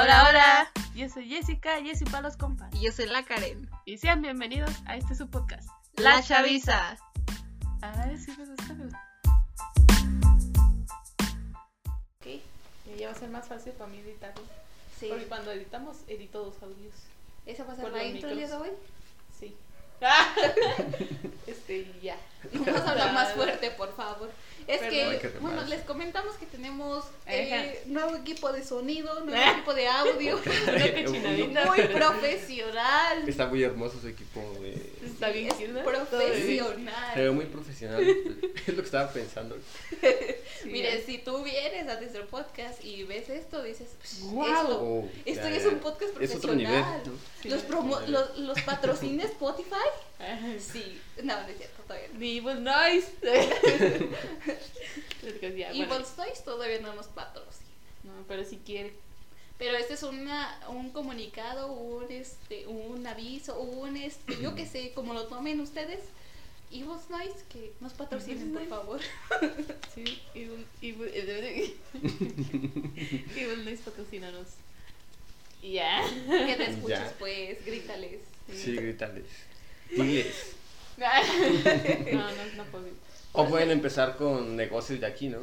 Hola, hola. Yo soy Jessica, Jessie para los compas. Y yo soy la Karen. Y sean bienvenidos a este su podcast. La Chaviza. Ay, sí me gusta. Ok, y ya va a ser más fácil para mí editarlo. Sí. Porque cuando editamos, edito dos audios. ¿Esa va a ser la intro día de hoy? Sí. este, ya. Vamos a hablar más fuerte, por favor. Es Perdón. que, bueno, les comentamos que tenemos eh, nuevo equipo de sonido, nuevo Ah. equipo de audio, muy profesional. Está muy hermoso su equipo. De... Está bien, profesional. Se ve muy profesional. es lo que estaba pensando. Sí, Mire, si tú vienes a nuestro podcast y ves esto, dices, "Pues, Guau. esto, Oh, esto ya, es un podcast Es otro nivel. profesional. los, promo- los, los patrocina Spotify. Sí, no, no es cierto, todavía no. Ni Evil Noise. Bueno, Toys todavía no nos patrocina. no, pero si quiere. Pero este es una, un comunicado, un este, un aviso, un este, yo qué sé, como lo tomen ustedes. Y vos Nice, que nos patrocinen, por favor. Sí, Evil, Evil, Evil Noise patrocínanos. Y ya. Que te escuches, pues, grítales. Sí, grítales. Diles. No, no, no puedo. O pueden empezar con negocios de aquí, ¿no?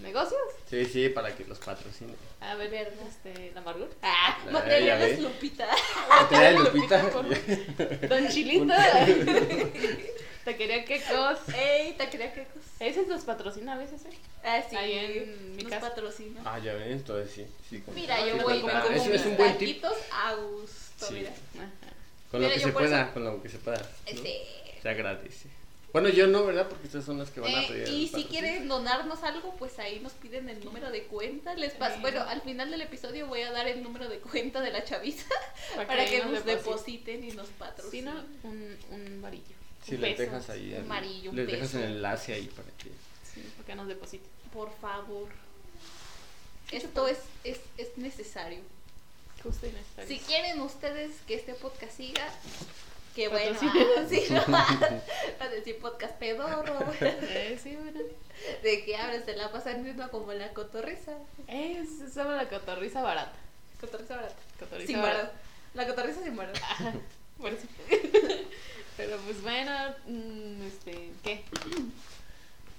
¿Negocios? Sí, sí, para que los patrocinen. A ver, Verdad. este, la amargura. Ah, materiales ve. Lupita. Material Lupita. Don Chilito. Te quería quecos. Ey, te quería que cosa. Ese nos patrocina a veces, ¿eh? Ah, sí. Ahí en mi nos casa. patrocina. Ah, ya ven, entonces sí. sí como- Mira, sí, yo voy Eso mis es un buen tip. taquitos a gusto, Sí. mira. Ajá. Con lo Mira, que yo se pueda, eso- con lo que se pueda. ¿no? Este, Se agradece. Bueno, yo no, ¿verdad? Porque ustedes son las que van a Eh, pedir. y si quieren donarnos algo, pues ahí nos piden el número de cuenta. Les pas- Sí. Bueno, al final del episodio voy a dar el número de cuenta de la chaviza Para, para que nos depositen. depositen y nos Si patrocinen. no, un, un varillo. Sí, un les peso. dejas ahí. un amarillo, un Les dejas el enlace ahí para que. Sí, para que nos depositen. Por favor. Sí, Esto es, es, es necesario. Justo y necesario. Si quieren ustedes que este podcast siga, que bueno, ah, sí, no, a decir podcast pedorro, Eh, sí, bueno. de que ahora se la pasan viendo como la cotorriza. Es, es sobre la cotorriza barata. Cotorriza barata. Cotorriza Sin barata. La cotorriza sin varo. Bueno, sí. Pero pues bueno, mm, este, ¿qué?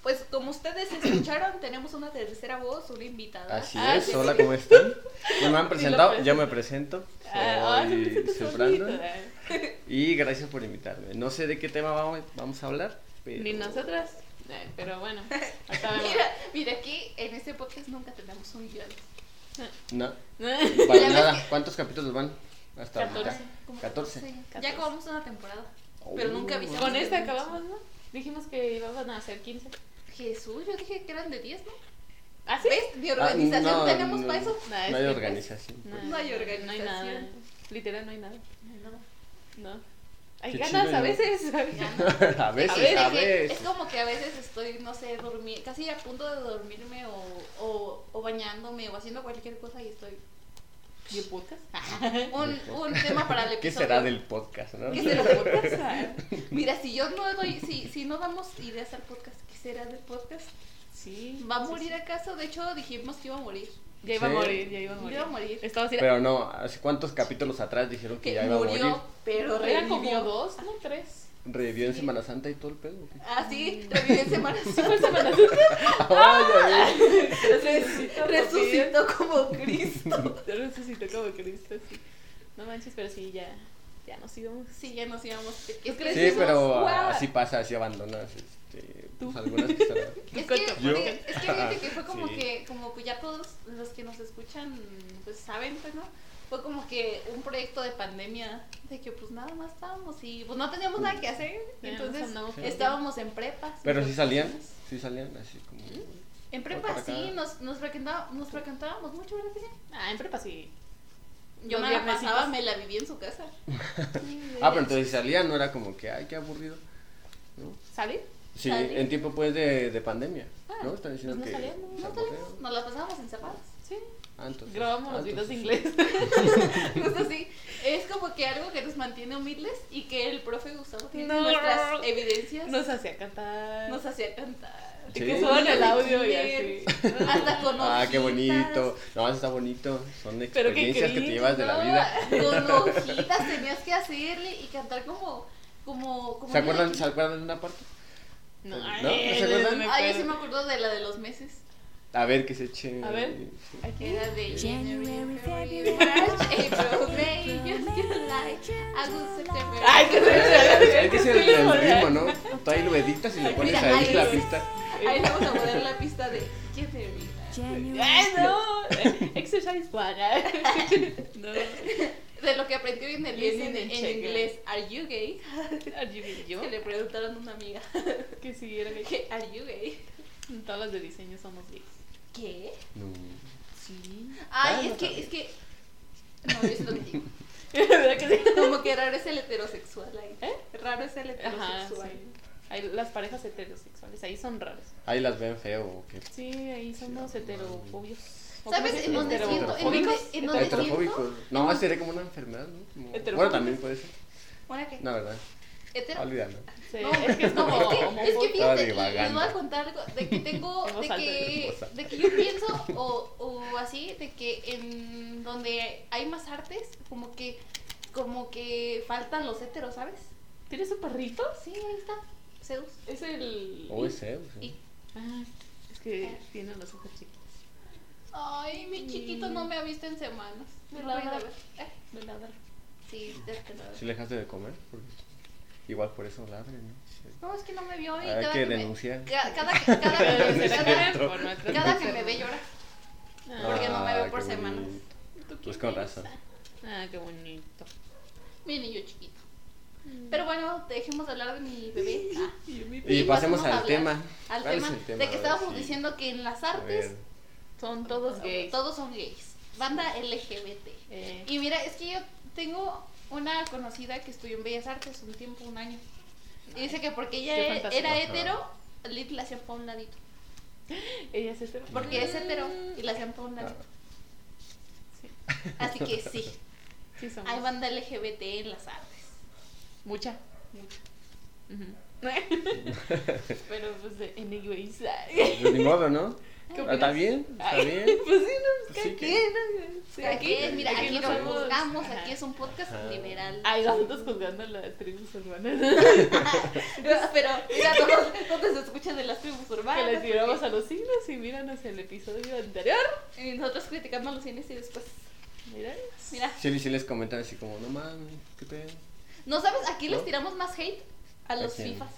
Pues como ustedes escucharon, tenemos una tercera voz, una invitada. Así Ah, es, sí, hola, sí. ¿cómo están? Ya me han presentado, presento. ya me presento. Ah, ah, Soy, Brandon. eh. Y gracias por invitarme. No sé de qué tema vamos, vamos a hablar, pero... Ni nosotras. Eh, pero bueno. Mira, mira, aquí en este podcast nunca tenemos un guion. No, para nada. ¿Cuántos capítulos van? Hasta Catorce. ahorita. Como 14. Ya 14. acabamos una temporada. Oh. Pero nunca avisamos. Con esta acabamos, ¿no? Dijimos que iban a ser 15. Jesús, yo dije que eran de 10, ¿no? ¿Ah, sí? ¿Ves? De Ah, organización no, tenemos no, para eso. No, No es hay organización. pues, No hay No hay organización. nada. Literal, no hay nada. No. Hay Qué ganas chido, a ¿no? veces. Ganas. a veces, ver, a Es que veces. Es como que a veces estoy, no sé, dormir, casi a punto de dormirme o, o, o bañándome o haciendo cualquier cosa y estoy. ¿Y el podcast? Un, un tema para el ¿Qué episodio. será del podcast, no? ¿Qué ¿De será? los podcasts? Ah, Mira, si yo no doy, si, si no damos ideas al podcast, ¿qué será del podcast? Sí. ¿Va a morir sí. acaso? De hecho, dijimos que iba a morir. Ya iba a morir, ya iba a morir. Iba a morir. Estaba así. Pero no, ¿hace cuántos capítulos atrás dijeron que Que ya iba a morir? pero Eran como revivió. dos, no tres. ¿Revivió en. Semana Santa y todo el pedo? Ah, sí, revivió en Semana ¿Sí Santa. Semana Santa? Ay, ay, Resucitó, Resucitó como Cristo. Resucitó como Cristo, sí. No manches, pero sí, ya, ya nos íbamos. Sí, ya nos íbamos. Sí, Decimos, pero "Guau". así pasa, así abandonas este, Tú. pues, algunas que están... es que. Yo- es que fíjate que fue como Sí. que, como que ya todos los que nos escuchan, pues saben, pues, ¿no? Fue como que un proyecto de pandemia, de que pues nada más estábamos y pues no teníamos nada que hacer, Ya entonces estábamos en prepas. Pero sí salían, sí salían así como... En Por prepa sí, nos, nos, frecuentá- nos frecuentábamos mucho, ¿verdad que sí? Ah, en prepa sí. Yo me la pasaba, me la viví en su casa. Ah, pero entonces si salían no era como que, ay, qué aburrido. ¿no? ¿Salir? Sí, ¿Salí? en tiempo pues de, de pandemia, Ah, ¿no? Están diciendo pues no que... salían, ¿no? salimos, nos la pasábamos encerradas. Sí. Ah, entonces- Grabamos ah, los videos de entonces- inglés. Justo así. Es como que algo que nos mantiene humildes y que el profe Gustavo tiene No. nuestras evidencias. Nos hacía cantar. nos hacía cantar. Sí. que suban el audio y así. Hasta con Ah, qué bonito. No, eso está bonito. Son experiencias que te llevas de la ¿no? vida. Con hojitas tenías que hacerle y cantar como. como, como ¿Se acuerdan, ¿Se acuerdan de una parte? No, ¿No? ay, ¿No se acuerdan? me Ay, yo sí me acuerdo de la de los meses. A ver, que se eche. A ver. Aquí. Era de January, February, March, April, May, June, July, August, September. Ay, que se Hay que ser el, ritmo, ¿no? Tú ahí lo editas y le pones ahí la es. pista. Ahí le vamos a poner la pista de January. January, Ay, no. Exercise para. No. De lo que aprendió en el en, inglés, ¿Are you gay? Are you gay? yo? Que le preguntaron a una amiga, Que siguiera gay. que, ¿Are you gay? Todas las de diseño somos gays. ¿Qué? No. Sí. Ay, Ah, es que, es que. No, yo sí lo digo. ¿Verdad que sí? Como que raro es el heterosexual ahí. ¿Eh? Raro es el Ajá, heterosexual. sí. Hay las parejas heterosexuales, ahí son raras. Ahí las ven feo o qué. Sí, ahí somos heterofobios. ¿O ¿Sabes en dónde siento? En dónde, ¿Heterofóbicos? en dónde siento? Heterofóbicos. No, sería como una enfermedad, ¿no? Como- Bueno, también puede ser. ¿Una qué? No, ¿verdad? Hetero. Olvídalo. Sí, No, es que es como es que, es que fíjate, les voy a contar algo de que tengo, En de que, en de que yo pienso o, o así, de que en donde hay más artes, como que, como que faltan los heteros, ¿sabes? ¿Tienes un perrito? Sí, ahí está, Zeus. Es el. O es. Y- Ah, es que tiene los ojos chiquitos. Ay, mi chiquito no me ha visto en semanas. Me Lo voy a ladra. ver. Eh, Me ladra. Sí, ya te lo ¿Sí le dejaste de comer? Porque igual por eso ladran, ¿no? No, es que no me vio y Hay cada que que denunciar. ca- cada, que- cada, cada- por que me ve llora. Ah, Porque no me ve Ah, por qué semanas. bonito. ¿tú Pues con razón. Ah, qué bonito. Mi niño chiquito. Pero bueno, dejemos de hablar de mi bebé. Ah. Y pasemos al tema. Al ¿Cuál es tema, el tema? de que estábamos sí. diciendo que en las artes. Son todos gays. todos son gays. Banda LGBT. Eh, Y mira, es que yo tengo una conocida que estudió en Bellas Artes un tiempo, un año. Y dice que porque ella era hetero, Lid la hacían para un ladito. ella es hetero. Porque es hetero y la hacían para un Ah, ladito. Sí, Así que sí, sí somos. hay banda LGBT en las artes. Mucha. Ujú. Pero pues de- en gays. Pues ni modo, ¿no? ¿Qué Ah, ¿Está bien? ¿Está bien? Pues sí, no, que- quien, ¿no? Sí, Aquí, mira, aquí no no somos- juzgamos, aquí es un podcast Ajá. liberal. Ay, nosotros juzgando a las tribus urbanas. Pero mira, todos, todos se escuchan de las tribus que urbanas. les tiramos a los signos y míranos el episodio anterior. Y nosotros criticando a los cines y después. Mira. Mira, Sí, sí les comentan así como, no mames, qué pedo. ¿No sabes? Aquí les ¿No? tiramos más hate a los? FIFAs.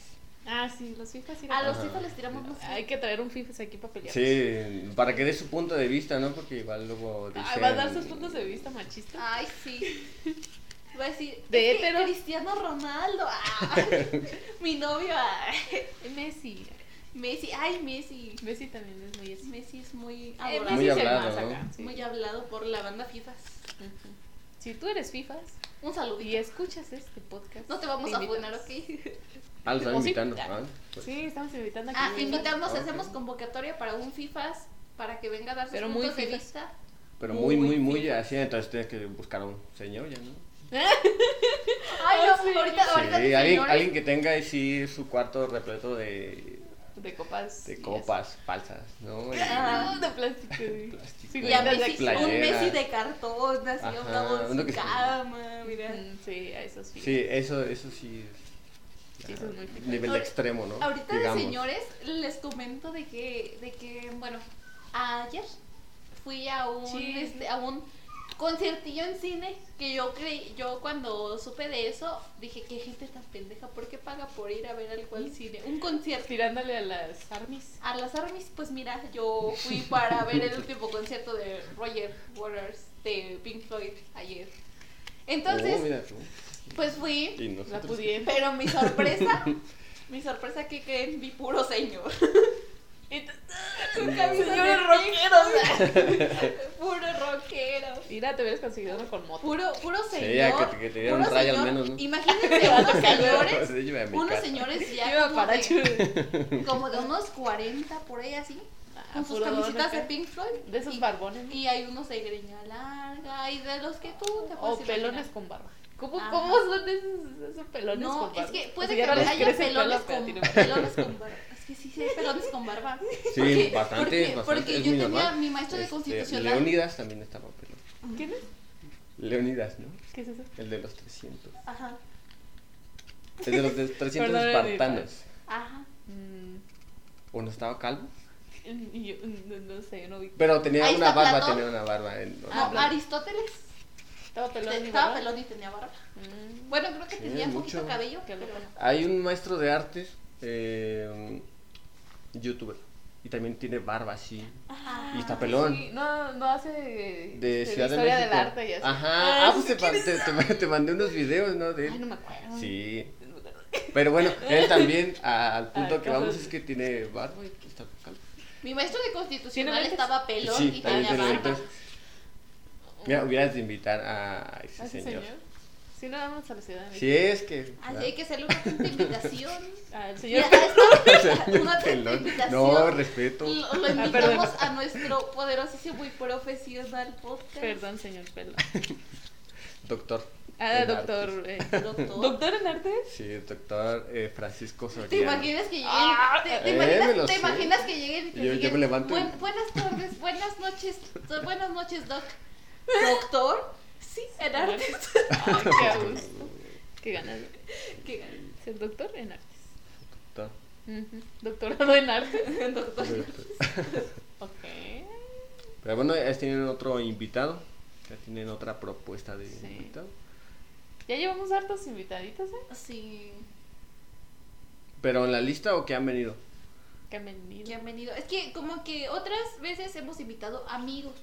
Ah, sí, los FIFAs sí. A los Ajá. FIFAs les tiramos más Hay que traer un FIFAs aquí para pelear. Sí, para que dé su punto de vista, ¿no? Porque igual luego dicen... Ay, va a dar sus puntos de vista machistas. Ay, sí. Va a decir, De es que. Cristiano Ronaldo. ah, mi novio. ah, Messi. Messi. Ay, Messi. Messi también es muy. Messi es muy Eh, adorable. Muy Messi es el hablado, más ¿no? acá, sí. Muy hablado por la banda FIFAs. Ujú. Si tú eres FIFAs Un saludito. y escuchas este podcast, No te vamos a poner, invitamos. ¿ok? Ah, lo están ¿O sí? invitando. Ah. ah, pues. Sí, estamos invitando a que Ah, invitarnos, Ok. hacemos convocatoria para un FIFAs para que venga a dar sus Pero muy puntos de vista. Pero muy, Muy muy, muy así, entonces tienes que buscar a un señor ya, ¿no? Ay, Ah, no, sí. ahorita, Sí, ahorita de alguien, alguien que tenga así su cuarto repleto de, De copas. de copas falsas, ¿no? Y- Ah. De plástico. sí. Plástico. Y a Figuritas de Messi, un. Messi de cartón, así Ajá, de uno que cama, mira. Mm, Sí, a esos FIFAs. Sí, eso, eso sí es Sí, eso es muy nivel Ahorita- extremo, ¿no? Ahorita Digamos. de señores les comento de que, de que, bueno, ayer fui a un, Sí. este, a un conciertillo en cine que yo creí, yo cuando supe de eso dije qué gente tan pendeja, ¿por qué paga por ir a ver algo al cine? Un concierto. Tirándole a las armies. A las armies, pues mira, yo fui para ver el último concierto de Roger Waters de Pink Floyd ayer. Entonces, Oh, pues fui, Y La pero mi sorpresa, mi sorpresa que creen, vi puro señor. De Señores rockeros. puro rockero. Mira, te hubieras conseguido uno con moto. Puro, puro Sí, señor. ya que que te un rayo al menos, ¿no? Imagínense unos señores, Sí, unos señores ya como para de, como de unos 40 por ahí así, Ah, con sus acá. de Pink Floyd. De esos y, barbones. ¿no? y hay unos de greña larga y de los que tú te O puedes pelones imaginar. con barba. ¿Cómo. ¿Cómo son esos, esos pelones No, con barba? es que O puede sea, ya que no haya pelones pelo, pero con, pelones con barba. Que sí, sí hay pelones con barba. Sí, Porque- bastante, porque, bastante. porque es yo muy tenía normal. mi maestro de Este, constitucional. Leonidas también estaba pelón. ¿Quién es? Leonidas, ¿no? ¿Qué es eso? El de los 300. Ajá, El de los de 300 Perdón, espartanos. ajá. Mm, ¿O no estaba calvo? y yo, no, no sé, no vi. Pero tenía Ahí una barba, Platón. tenía una barba. en- No, Aristóteles Estaba pelón. y estaba barba? pelón y tenía barba. Mm, Bueno, creo que Sí, tenía mucho. poquito cabello, pero. Hay un maestro de artes, eh, youtuber, y también tiene barba así. Ajá. Y está pelón. Sí, no, no hace de, De este, Ciudad de historia México. del arte y así. Ajá. Ah, pues te, mandé unos videos, ¿no? De Ay, él. no me acuerdo. Sí. Pero bueno, él también, al punto que vamos, es que tiene barba y está calvo. Mi maestro de constitucional estaba pelón Sí, y tenía barba. Mira, hubieras de invitar a ese ¿Ah, ese señor. señor? Sí, no vamos a la ciudad de México. Si es que. Así hay que hacerle una atenta invitación. Ah, el Y señor. una atenta pelón. invitación. No, respeto. Lo, lo Ah, invitamos a nuestro poderosísimo y profesional podcast. Perdón, señor Pelo. Doctor. Ah, doctor. eh, Doctor. ¿Doctor en arte? Sí, el doctor eh, Francisco Soriano. ¿Te imaginas que lleguen? Ah, te, te eh, imaginas, lo te sé. imaginas que lleguen y te Yo- me levanto y- "Buen- buenas tardes, buenas noches, buenas noches, doc. ¿Doctor? Sí, en artes. Ay, qué a gusto. Qué ganas. ¿Qué Ser doctor en artes. Doctor. Ujú. Doctorado en arte. Doctor. Ok. Pero bueno, ya tienen otro invitado. Ya tienen otra propuesta de Sí. invitado. Ya llevamos hartos invitaditos, ¿eh? Sí, ¿Pero en la lista o que han venido? Que han venido. que han venido. Es que como que otras veces hemos invitado amigos.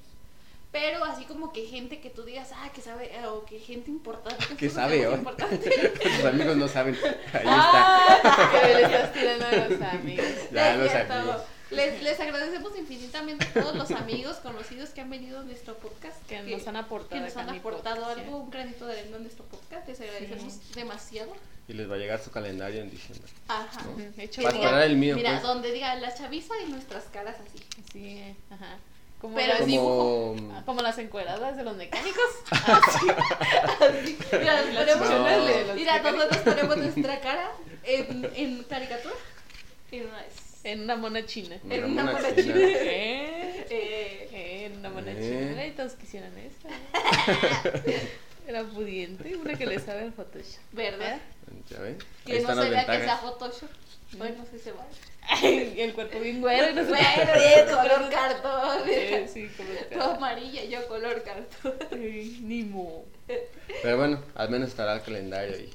Pero así como que gente que tú digas, ah, que sabe, eh, o que gente importante. Que sabe, ¿o? importantes. Tus amigos no saben. Ahí Ah, que le estás tirando a los amigos. Ya, No los amigos. Les, les agradecemos infinitamente a todos los amigos conocidos que han venido a nuestro podcast. Que nos han aportado que nos han aportado podcast, algo, un granito de arena en nuestro podcast. Les agradecemos demasiado. está. Y les va a llegar su calendario en diciembre. Ajá. ¿no? Hecho Para esperar el mío, Mira, pues. donde diga la chaviza y nuestras caras así. Sí, ajá. Como, Pero las. Como. ah, como las encueradas de los mecánicos. Así. Mira, Las ponemos- los mira, nosotros ponemos nuestra cara en, en caricatura. En una vez. En una mona china. Una en una mona mona china. china. ¿Eh? Eh, En una mona Eh. china. Y todos quisieran esa. Era pudiente. Una que le sabe al Photoshop. ¿Verdad? ¿Ya ven? Que no vea que sea. Photoshop. Bueno, sí se va. Ay, el cuerpo bien güero y no se Bueno, color cartón. Eh, sí, como Tú amarilla, yo color cartón. Ay, Ni mo. Pero bueno, al menos estará el calendario ahí.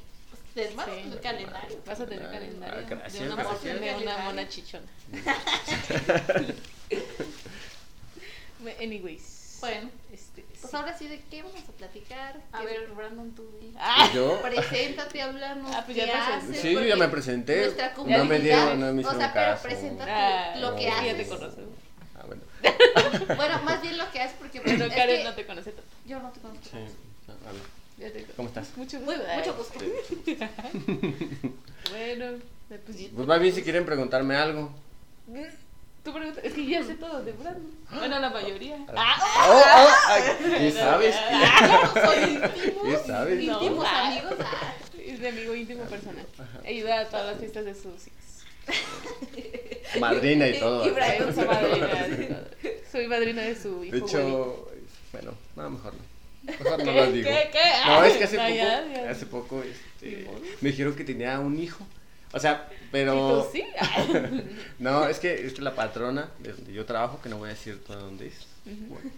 Del más Sí. el calendario. Vas a tener Ah, calendario gracias, de una, de una mona chichona. Anyways. Bueno, este, Pues ahora sí, ¿de qué vamos a platicar? A ¿Qué- ver, Brandon, tú. ¿Y yo? Preséntate, háblanos. Ah, pues ¿qué ya te haces? presenté. Sí, yo ya me presenté. Nuestra No comunidad. me dieron, no me O hicieron sea, pero preséntate Ah, lo que haces. Ya te conocemos. Ah, bueno. Bueno, más bien lo que haces porque pues, Pero es Karen que no te conoce tanto. yo no te conozco. Sí. A ver. Ya te ¿Cómo estás? Mucho Muy, gusto. mucho gusto. Bueno, pues Pues más bien si quieren preguntarme algo. Tú preguntas, es que ya sé todo de Brandon. Bueno, la mayoría. Oh, oh, ay, ¿Qué sabes? Claro, soy íntimos. ¿Qué sabes? Íntimos No. amigos. ah. Es mi amigo íntimo personal. Ayuda a todas las fiestas de sus hijos. Madrina y todo. Y Brian. Soy madrina, soy madrina de su hijo. De Willy. hecho, bueno, no, mejor no. Mejor no lo ¿Qué? digo. ¿Qué? ¿Qué? No, es que hace Ah, poco, ya, ya. hace poco, este, me dijeron que tenía un hijo. O sea, ¿Y pero... tú sí? No, es que, es que la patrona de donde yo trabajo, que no voy a decir todo dónde es.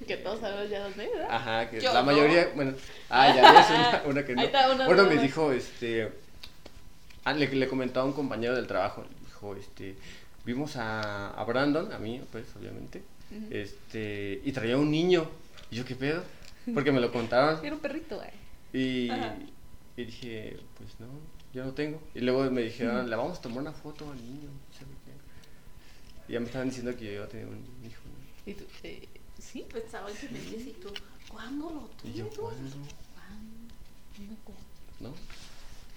Que todos sabemos ya dónde es, ¿verdad? Ajá, que Yo la no. mayoría, bueno, ah, ya ves, una, una que no. Ahí está una bueno, me dijo, este, ah, le, le comentaba a un compañero del trabajo, le dijo, este, vimos a, a Brandon, a mí, pues, obviamente, este, y traía un niño, y yo, ¿qué pedo? Porque me lo contaron, Era un perrito, güey. y, Ajá. y dije, pues no, yo no tengo. Y luego me dijeron, le vamos a tomar una foto al niño. Y ya me estaban diciendo que yo iba a tener un hijo, ¿no? ¿Y tú? Eh, ¿Sí? Pensaba que y tú, ¿cuándo lo Y yo, tuvo? ¿cuándo? No me acuerdo. ¿no?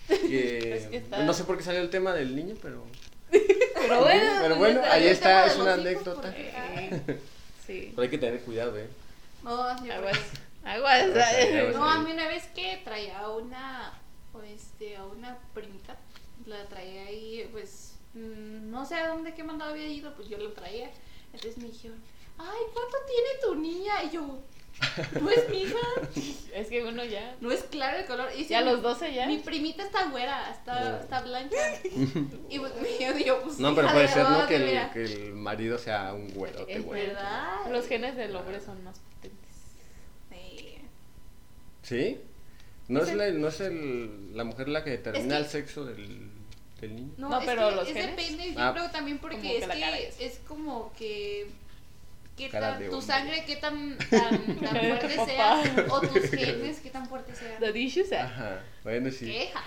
Que, Es que está- No sé por qué salió el tema del niño, pero... Pero bueno, Pero bueno, ahí está, es una anécdota. porque- sí. Pero hay que tener cuidado, ¿eh? No, yo Aguas. Aguas. Aguas ahí, aguas No, a mí una vez que traía una, o este, a una primita, la traía ahí, pues, mm, no sé a dónde qué mandado había ido, pues yo lo traía. Entonces me dijeron, ay, ¿cuánto tiene tu niña? Y yo, no es mi hija, Es que uno ya. no es claro el color. Y Ya a mi- los 12 ya. Mi primita está güera, está, está blanca. y pues yo digo, pues No, pero puede de ser, ¿no? Que el, que el marido sea un güerote, Es güey. ¿Verdad? Los genes del hombre son más potentes. Sí. ¿Sí? ¿No es, la, no es el, la mujer la que determina que- el sexo del, del niño? No, No, es pero que los es genes. depende, yo Ah. creo también porque es que es como que qué tan, tu sangre qué tan, tan, tan fuerte sea o tus genes qué tan fuertes sean. Dishes, ah. Ajá, bueno, sí. Queja.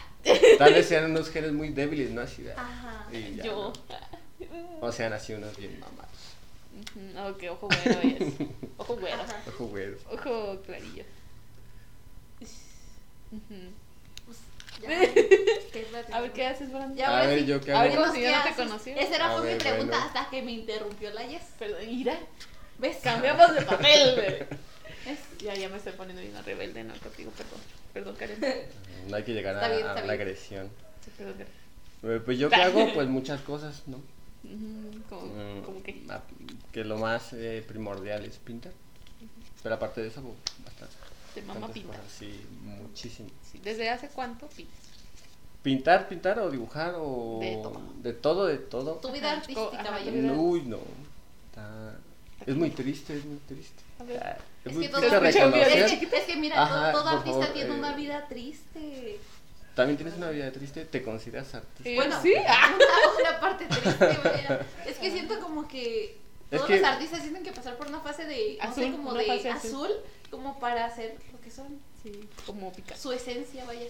Tal vez sean unos genes muy débiles, ¿no? Así de- Ajá. y ya, Yo. ¿no? O sean así unos bien mamados. Ok, ojo güero es. Ojo güero. Ajá. Ojo, güero. Ojo clarillo. Pues, ya. ¿Qué es la A ver, ¿qué haces, Brandon? Ya A ver, sí. yo qué A ver, hago. como si yo no te ¿Qué haces? conociera. Esa era A fue mi ver, pregunta bueno. hasta que me interrumpió la Yes. Perdón, mira. ¿Ves? Cambiamos de papel. Ya, ya me estoy poniendo bien rebelde, no contigo, perdón. Perdón, Karen. No hay que llegar Está a, bien, a la agresión. Sí, perdón, Karen. Eh, Pues yo qué hago, pues muchas cosas, ¿no? Como, Mm, como que. ah, Que lo más eh, primordial es pintar. Pero aparte de eso, pues, bastante. Te mama bastantes pintar. cosas, Sí, muchísimo. Sí, ¿Desde hace cuánto pintas? Pintar, pintar o dibujar o... De todo. De todo, de todo. Tu vida Ajá, artística, ajá, vaya. Uy, no. Está- Es muy triste, es muy triste. A ver. Ah, Es, Es muy que todo triste reconocer. Es que, es que mira, Ajá, todo, todo artista favor, tiene eh. una vida triste. También tienes una vida triste, te consideras artista. Eh, Bueno, sí. Una, una parte triste, vaya. Es que siento como que Es todos que- los artistas tienen que pasar por una fase de, no sé, Azul, como de fase azul. azul. Como para hacer lo que son, Sí, como Picasso. su esencia, vaya.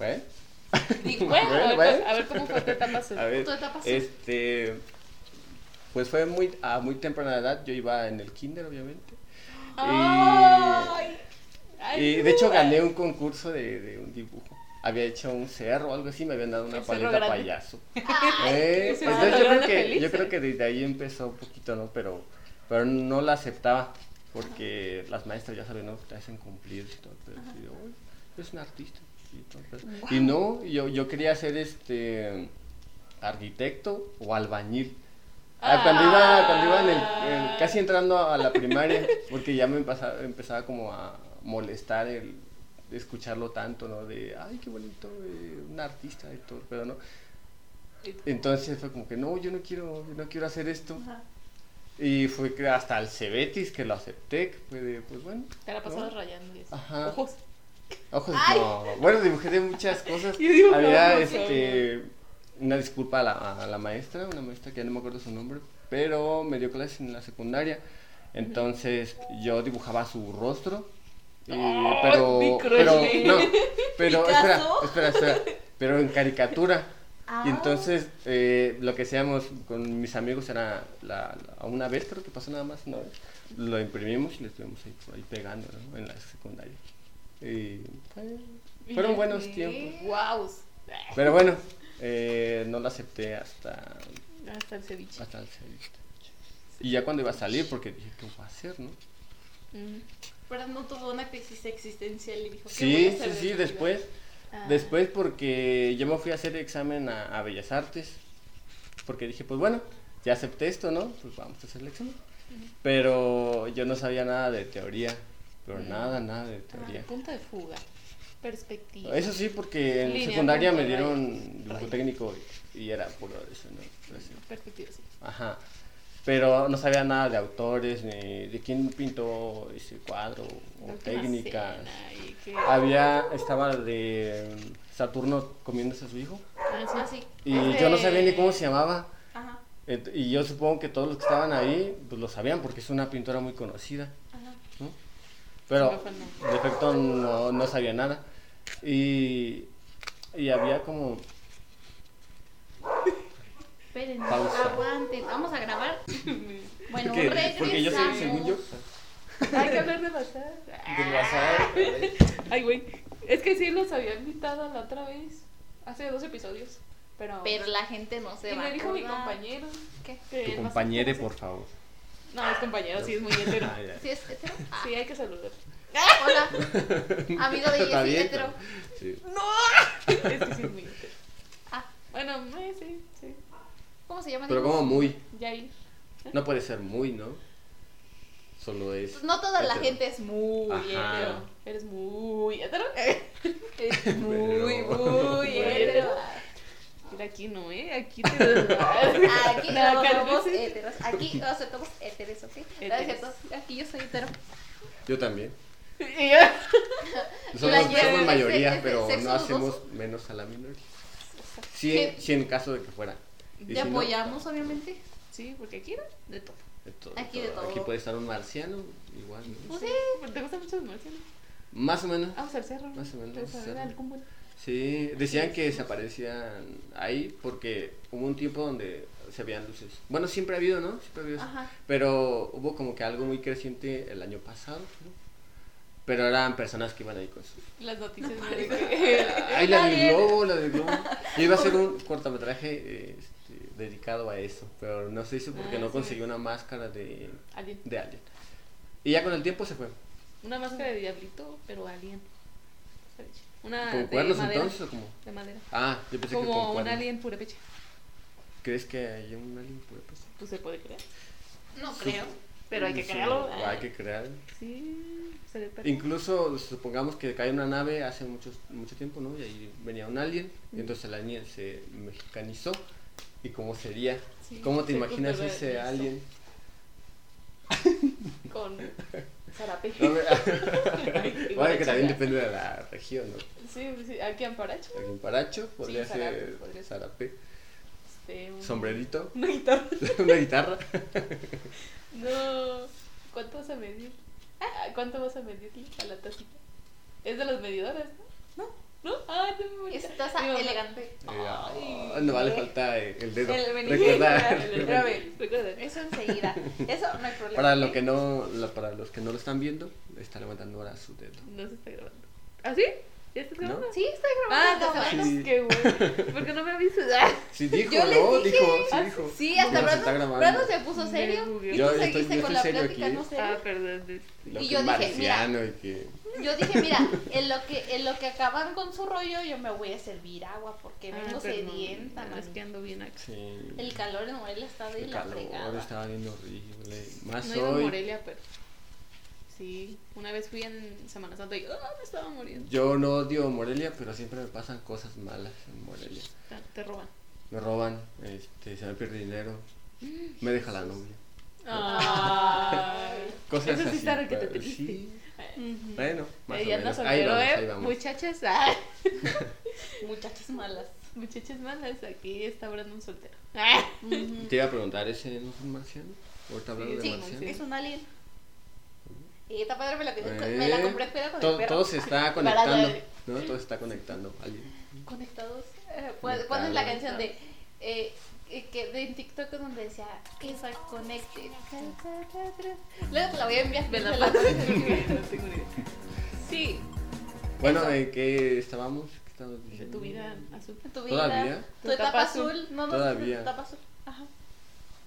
¿Eh? Bueno, Bueno, a, ver, bueno. a ver cómo fue tu etapa azul. A ver, Tu etapa azul. este... Pues fue muy, a muy temprana edad, yo iba en el kinder, obviamente. Ay, ay, Y de hecho gané un concurso de, de un dibujo. Había hecho un cerro o algo así, me habían dado una paleta payaso. Ay, Eh, entonces cerro yo creo que feliz, yo creo eh. que desde ahí empezó un poquito, ¿no? Pero pero no la aceptaba porque las maestras ya saben, ¿no? Te hacen cumplir y todo. Pero sí, digo, "Uy, es un artista. Y, todo, pero- y no, yo, yo quería ser este arquitecto o albañil. Ah, cuando iba, cuando iba en el- en- casi entrando a la primaria, porque ya me empezaba, empezaba como a molestar el escucharlo tanto, ¿no? De, ay, qué bonito, eh, un artista y todo, pero no. Entonces fue como que, no, yo no quiero, yo no quiero hacer esto. Ajá. Y fue hasta el Cebetis que lo acepté, que fue de, pues bueno. Te la pasabas ¿no? rayando y eso. Ajá. Ojos. Ojos, Ay. no. Bueno, dibujé de muchas cosas. Digo, Había no, este, una disculpa a la, a la maestra, una maestra que ya no me acuerdo su nombre, pero me dio clases en la secundaria. Entonces yo dibujaba su rostro. y- pero, pero, no, pero, espera, espera, espera, pero en caricatura. Ah. Y entonces eh, lo que hacíamos con mis amigos era, la, la- una vez creo que pasó nada más, ¿no? lo imprimimos y lo estuvimos ahí, ahí pegando ¿no? en la secundaria. Y fue- fueron buenos tiempos. Wow. Pero bueno, eh, no lo acepté hasta, Hasta el ceviche. hasta el ceviche. Y ya cuando iba a salir, porque dije, ¿qué voy a hacer, no? Mm. Pero no tuvo una crisis existencial y dijo, ¿qué voy a Sí, hacer sí, de sí, mi vida? Después. Ah. Después porque yo me fui a hacer examen a, a Bellas Artes, porque dije, pues bueno, ya acepté esto, ¿no? Pues vamos a hacer el examen. Pero yo no sabía nada de teoría, pero Mm. nada, nada de Ah, teoría. punto de fuga. Perspectiva. Eso sí, porque en Línea, secundaria me dieron dibujo técnico y, y era puro eso, ¿no? Perspectiva, sí. Ajá. Pero no sabía nada de autores, ni de quién pintó ese cuadro, o técnicas. Había, estaba de Saturno comiéndose a su hijo. Ah, sí. Ah. Y Ese- yo no sabía ni cómo se llamaba. Ajá, Y yo supongo que todos los que estaban ahí, pues lo sabían porque es una pintora muy conocida. ajá. ¿no? Pero Sí, de efecto no, no sabía nada. Y, y había como... Esperen, Pausa. aguanten, vamos a grabar. Bueno, regresamos. porque yo sé, según yo... Hay que hablar de bazar. Del bazar. Ay, güey. Es que sí los había invitado la otra vez. Hace dos episodios. Pero. Pero la gente no se y va me a dijo mi compañero. ¿Qué? que Tu compañere, por favor. No, es compañero, sí, es muy hetero. Ah. ¿Sí es hetero? Ah, Sí, hay que saludar. Hola, amigo de Jessy hetero. Sí. ¡No! Es que sí es muy hetero. Ah, Bueno, eh, sí, sí. ¿Cómo se llama? Pero como muy. Jair. No puede ser muy, ¿no? Solo es. Pues no toda la gente es muy Ajá. hetero. Eres muy hetero. Es muy, Pero- muy hetero. Mira, aquí no, ¿eh? Aquí te... Aquí No, somos heteros. Aquí aceptamos heteres, ¿ok? No, es Heteres. cierto. Aquí yo soy hetero. Yo también. Y yo- Nosotros La somos mayoría, pero no hacemos menos a la minoría. Sí, sí en caso de que fuera. Y Te si no, apoyamos, obviamente. Sí, porque aquí no, de todo. de todo, Aquí de todo. Aquí puede estar un marciano, igual. ¿no? Pues sí. ¿Te gustan mucho los marcianos? Más o menos. Vamos al cerro. Más o menos, cerro. al. Sí, decían que se aparecían ahí porque hubo un tiempo donde se veían luces. Bueno, siempre ha habido, ¿no? Siempre ha habido. Ajá. Pero hubo como que algo muy creciente el año pasado, ¿no? Pero eran personas que iban ahí con sus... Las noticias de que... Ay, la del globo, la del globo. Yo iba a hacer un cortometraje eh, dedicado a eso, pero no se hizo porque Ah, no sí. conseguí una máscara de, Alien. de Alien. Y ya con el tiempo se fue. Una máscara de diablito, pero alien. Una ¿Con de cuernos madera. entonces o como? De madera. Ah, yo pensé que Como un cuernos. alien pura pecha. ¿Crees que hay un alien por pues? Se puede creer. No creo. Pero hay que Sí, creerlo. Hay que crear. Sí, se. Incluso supongamos que cae una nave hace mucho, mucho tiempo, ¿no? Y ahí venía un alien, y entonces el alien se mexicanizó. ¿Y cómo sería? Sí, ¿Cómo te imaginas ese alien? Con Igual bueno, que también depende de la región, ¿no? Sí, sí, aquí en Paracho. Aquí en Paracho podría ser zarape, Este, un- sombrerito, Una guitarra. una guitarra. No. ¿Cuánto vas a medir? Ah, ¿Cuánto vas a medirle a la tacita? Es de los medidores, ¿no? ¿No? Ah, no me mamá. elegante. Eh, Ay. no vale falta eh, el dedo. El meñique, Recordar. Eso enseguida. Eso no hay problema. Para, lo ¿ok? que no, para los que no lo están viendo, está levantando ahora su dedo. No se está grabando. ¿Ah, sí? ¿Ya estás ¿No? grabando? Sí, estoy Ah, grabando. grabando. Sí. Qué bueno. ¿Por qué no me avisas? Ah. Sí, dijo, Yo ¿no? dije. Dijo, sí, Ah, dijo. Sí, hasta grabando. Brandon se puso serio. Y Yo tú estoy- seguiste yo con estoy la plática, aquí. no Ah, sé. perdón. Lo Y yo dije, mira. marciano y que... Yo dije, mira, en lo que en lo que acaban con su rollo, yo me voy a servir agua porque Ah, vengo sedienta, No, Es que ando bien acá. Sí. El calor en Morelia está de El la calor fregada. estaba bien horrible. Más No a hoy. Morelia, pero. Sí, una vez fui en Semana Santa y ah, me estaba muriendo. Yo no odio Morelia, pero siempre me pasan cosas malas en Morelia. Te, te roban. Me roban, este, se me pierde dinero, me deja la novia. Ay. Cosas Eso sí así. está requete pero triste. sí. Ujú. Bueno, más Eh, o ya menos. Ahí soltero, vamos, ¿eh? ahí vamos. Muchachas, ah, Muchachas malas. muchachas malas, aquí está hablando un soltero. Ah. Te iba a preguntar, ¿ese no es un marciano? Ahorita hablando Sí, de Sí, marciano. es un alien. Y esta padre me la, quedé- Eh, me la compré pero con todo, el perro. todo se está conectando, ¿no? Todo se está conectando. Alguien. Conectados. Eh, Conectados. pones la canción de. Eh, eh, que de en TikTok donde decía que soy connected. Luego te la voy a enviar. Me la la-. Sí, Bueno, Eso. ¿en qué estábamos? ¿Qué estábamos de diciendo? tu vida azul. Tu vida. ¿Todavía? Tu etapa azul. No, no, Todavía. tu etapa azul. Ajá.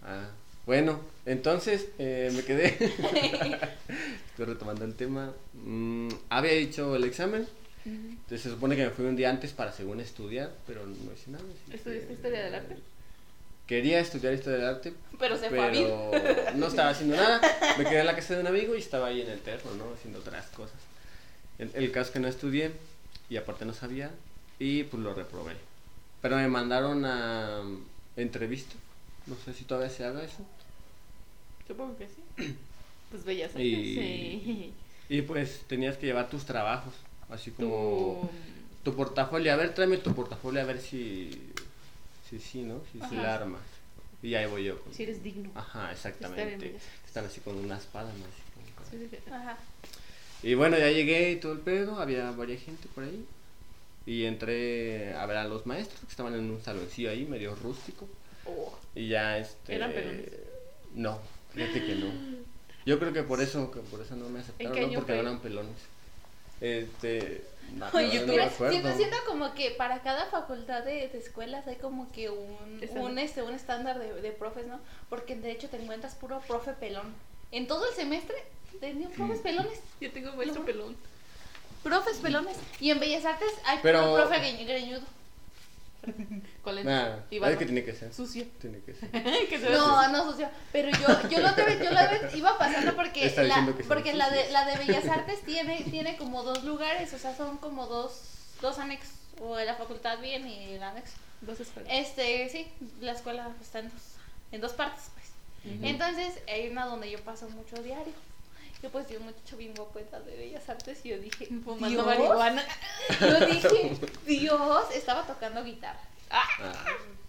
Ah, bueno, entonces eh, me quedé. Estoy retomando el tema. Mm, había hecho el examen. Entonces se supone que me fui un día antes para según estudiar, pero no hice nada. ¿Estudiaste que- historia del arte? Quería estudiar historia del arte, Pero se fue a pero no estaba haciendo nada. Me quedé en la casa de un amigo y estaba ahí en el teléfono, ¿no? Haciendo otras cosas. El, el caso es que no estudié y aparte no sabía y pues lo reprobé. Pero me mandaron a entrevista. No sé si todavía se haga eso. Supongo que sí. Pues bellas artes, Y- sí. Y pues tenías que llevar tus trabajos, así como Tu... tu portafolio. A ver, tráeme tu portafolio a ver si, si sí, ¿no? Si, Ajá. la armas. Y ahí voy yo. con- Si eres digno. Ajá, exactamente. Están así con una espada, ¿no? Así como- Sí, sí, sí. Ajá. Y bueno, ya llegué y todo el pedo, había varias gente por ahí. Y entré a ver a los maestros que estaban en un saloncillo ahí, medio rústico. Oh. Y ya este. ¿Eran pelones? No, fíjate que no. Yo creo que por eso, que por eso no me aceptaron, qué ¿no? porque fue? eran pelones. Este. no, Oye, no me acuerdo. siento, siento como que para cada facultad de, de escuelas hay como que un, Estándar. un, este, un estándar de, de profes, ¿no? Porque de hecho te encuentras puro profe pelón. En todo el semestre tenía profes pelones, Yo tengo maestro pelón. profes pelones. Y en Bellas Artes hay Pero- puro profe greñ- greñudo. Con lentes. Nah, y es que tiene que ser. Sucio. Tiene que ser. que se vea No, no sucio. Pero yo, yo lo debe- yo la vez iba pasando porque Está la, porque la de la de Bellas Artes tiene, tiene como dos lugares, o sea, son como dos, dos anexos. O de la facultad bien y el anexo. Dos escuelas. Este, sí, la escuela está en dos, en dos partes, pues. Entonces, hay una donde yo paso mucho diario. Yo pues vi un muchacho bien guapo la de Bellas Artes y yo dije, Fumando Dios. marihuana. Yo dije, Dios, estaba tocando guitarra. Ah,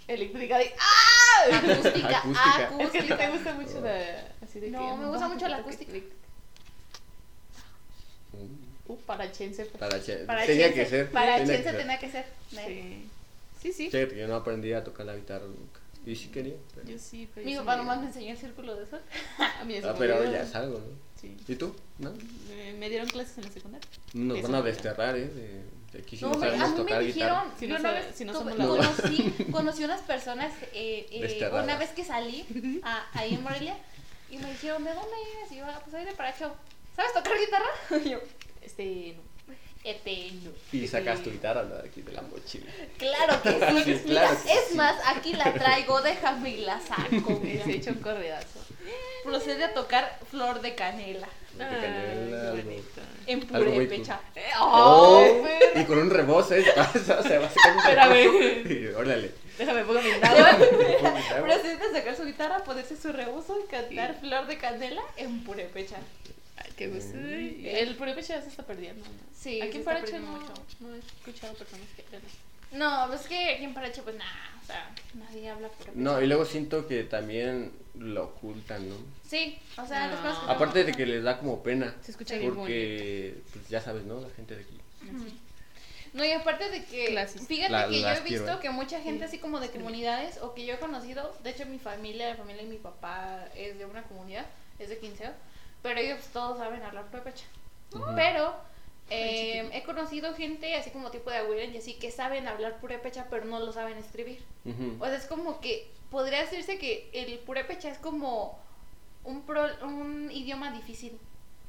Eléctrica de. ¡Ah! Acústica, Acústica. acústica. Es que te gusta mucho la. Así de No, que. me gusta mucho la acústica. mm, Uh, parachense. pues. Para che- Para tenía Chense- que ser. Para tenía Chense que ser. tenía que ser. Sí. Sí, sí. Que yo no aprendí a tocar la guitarra nunca. Y sí quería. Pero, Yo sí, pero. Mi yo papá nomás me enseñó el círculo de sol. A mí eso ah, pero ya es algo, ¿no? Sí. ¿Y tú? ¿No? Me, me dieron clases en la secundaria. Nos van a no, desterrar, ¿eh? De, de aquí si No, no, sabemos tocar guitarra. Si yo no vez si no somos la conocí, conocí unas personas, eh, eh, una vez que salí a, ahí en Morelia, y me dijeron, ¿de dónde eres? Y yo, "Ah, pues soy de Paracho. ¿Sabes tocar guitarra? Y yo, Este. No. Este, no. Y sacas tu guitarra ¿no? de aquí de la mochila. Claro que sí. Sí, Mira, claro que es sí. más, aquí la traigo, déjame y la saco. Mira. se echa un corredazo. Procede a tocar flor de canela De Ay, canela, algo. bonito. en purépecha. Eh, Oh, ¡Ay, perro! y con un reboce, pasa, se va a sacar un Espérame. rebozo. Y órale. Déjame pongo mi Pero Procede a sacar su guitarra, ponerse su rebozo y cantar flor de canela en purépecha. Ay, qué gusto. El purépecha ya se está perdiendo. ¿no? Sí, Aquí en perdiendo no, mucho. no he escuchado personas que. No, pues es que aquí en Paracho, pues nada, o sea, nadie habla purépecha. No, y luego siento que también lo ocultan, ¿no? Sí, o sea, las No. cosas que Aparte de que les da como pena. Se escucha bien Porque, pues ya sabes, ¿no? La gente de aquí. No, y aparte de que, Clasista. fíjate La- que yo he visto quiero. que mucha gente Sí. así como de comunidades o que yo he conocido, de hecho mi familia, la familia de mi papá es de una comunidad, es de Quinceo, pero ellos todos saben hablar purépecha. Pero eh, he conocido gente así como tipo de Aguirre y así que saben hablar purépecha pero no lo saben escribir. Ujú. O sea, es como que podría decirse que el purépecha es como un, pro- un idioma difícil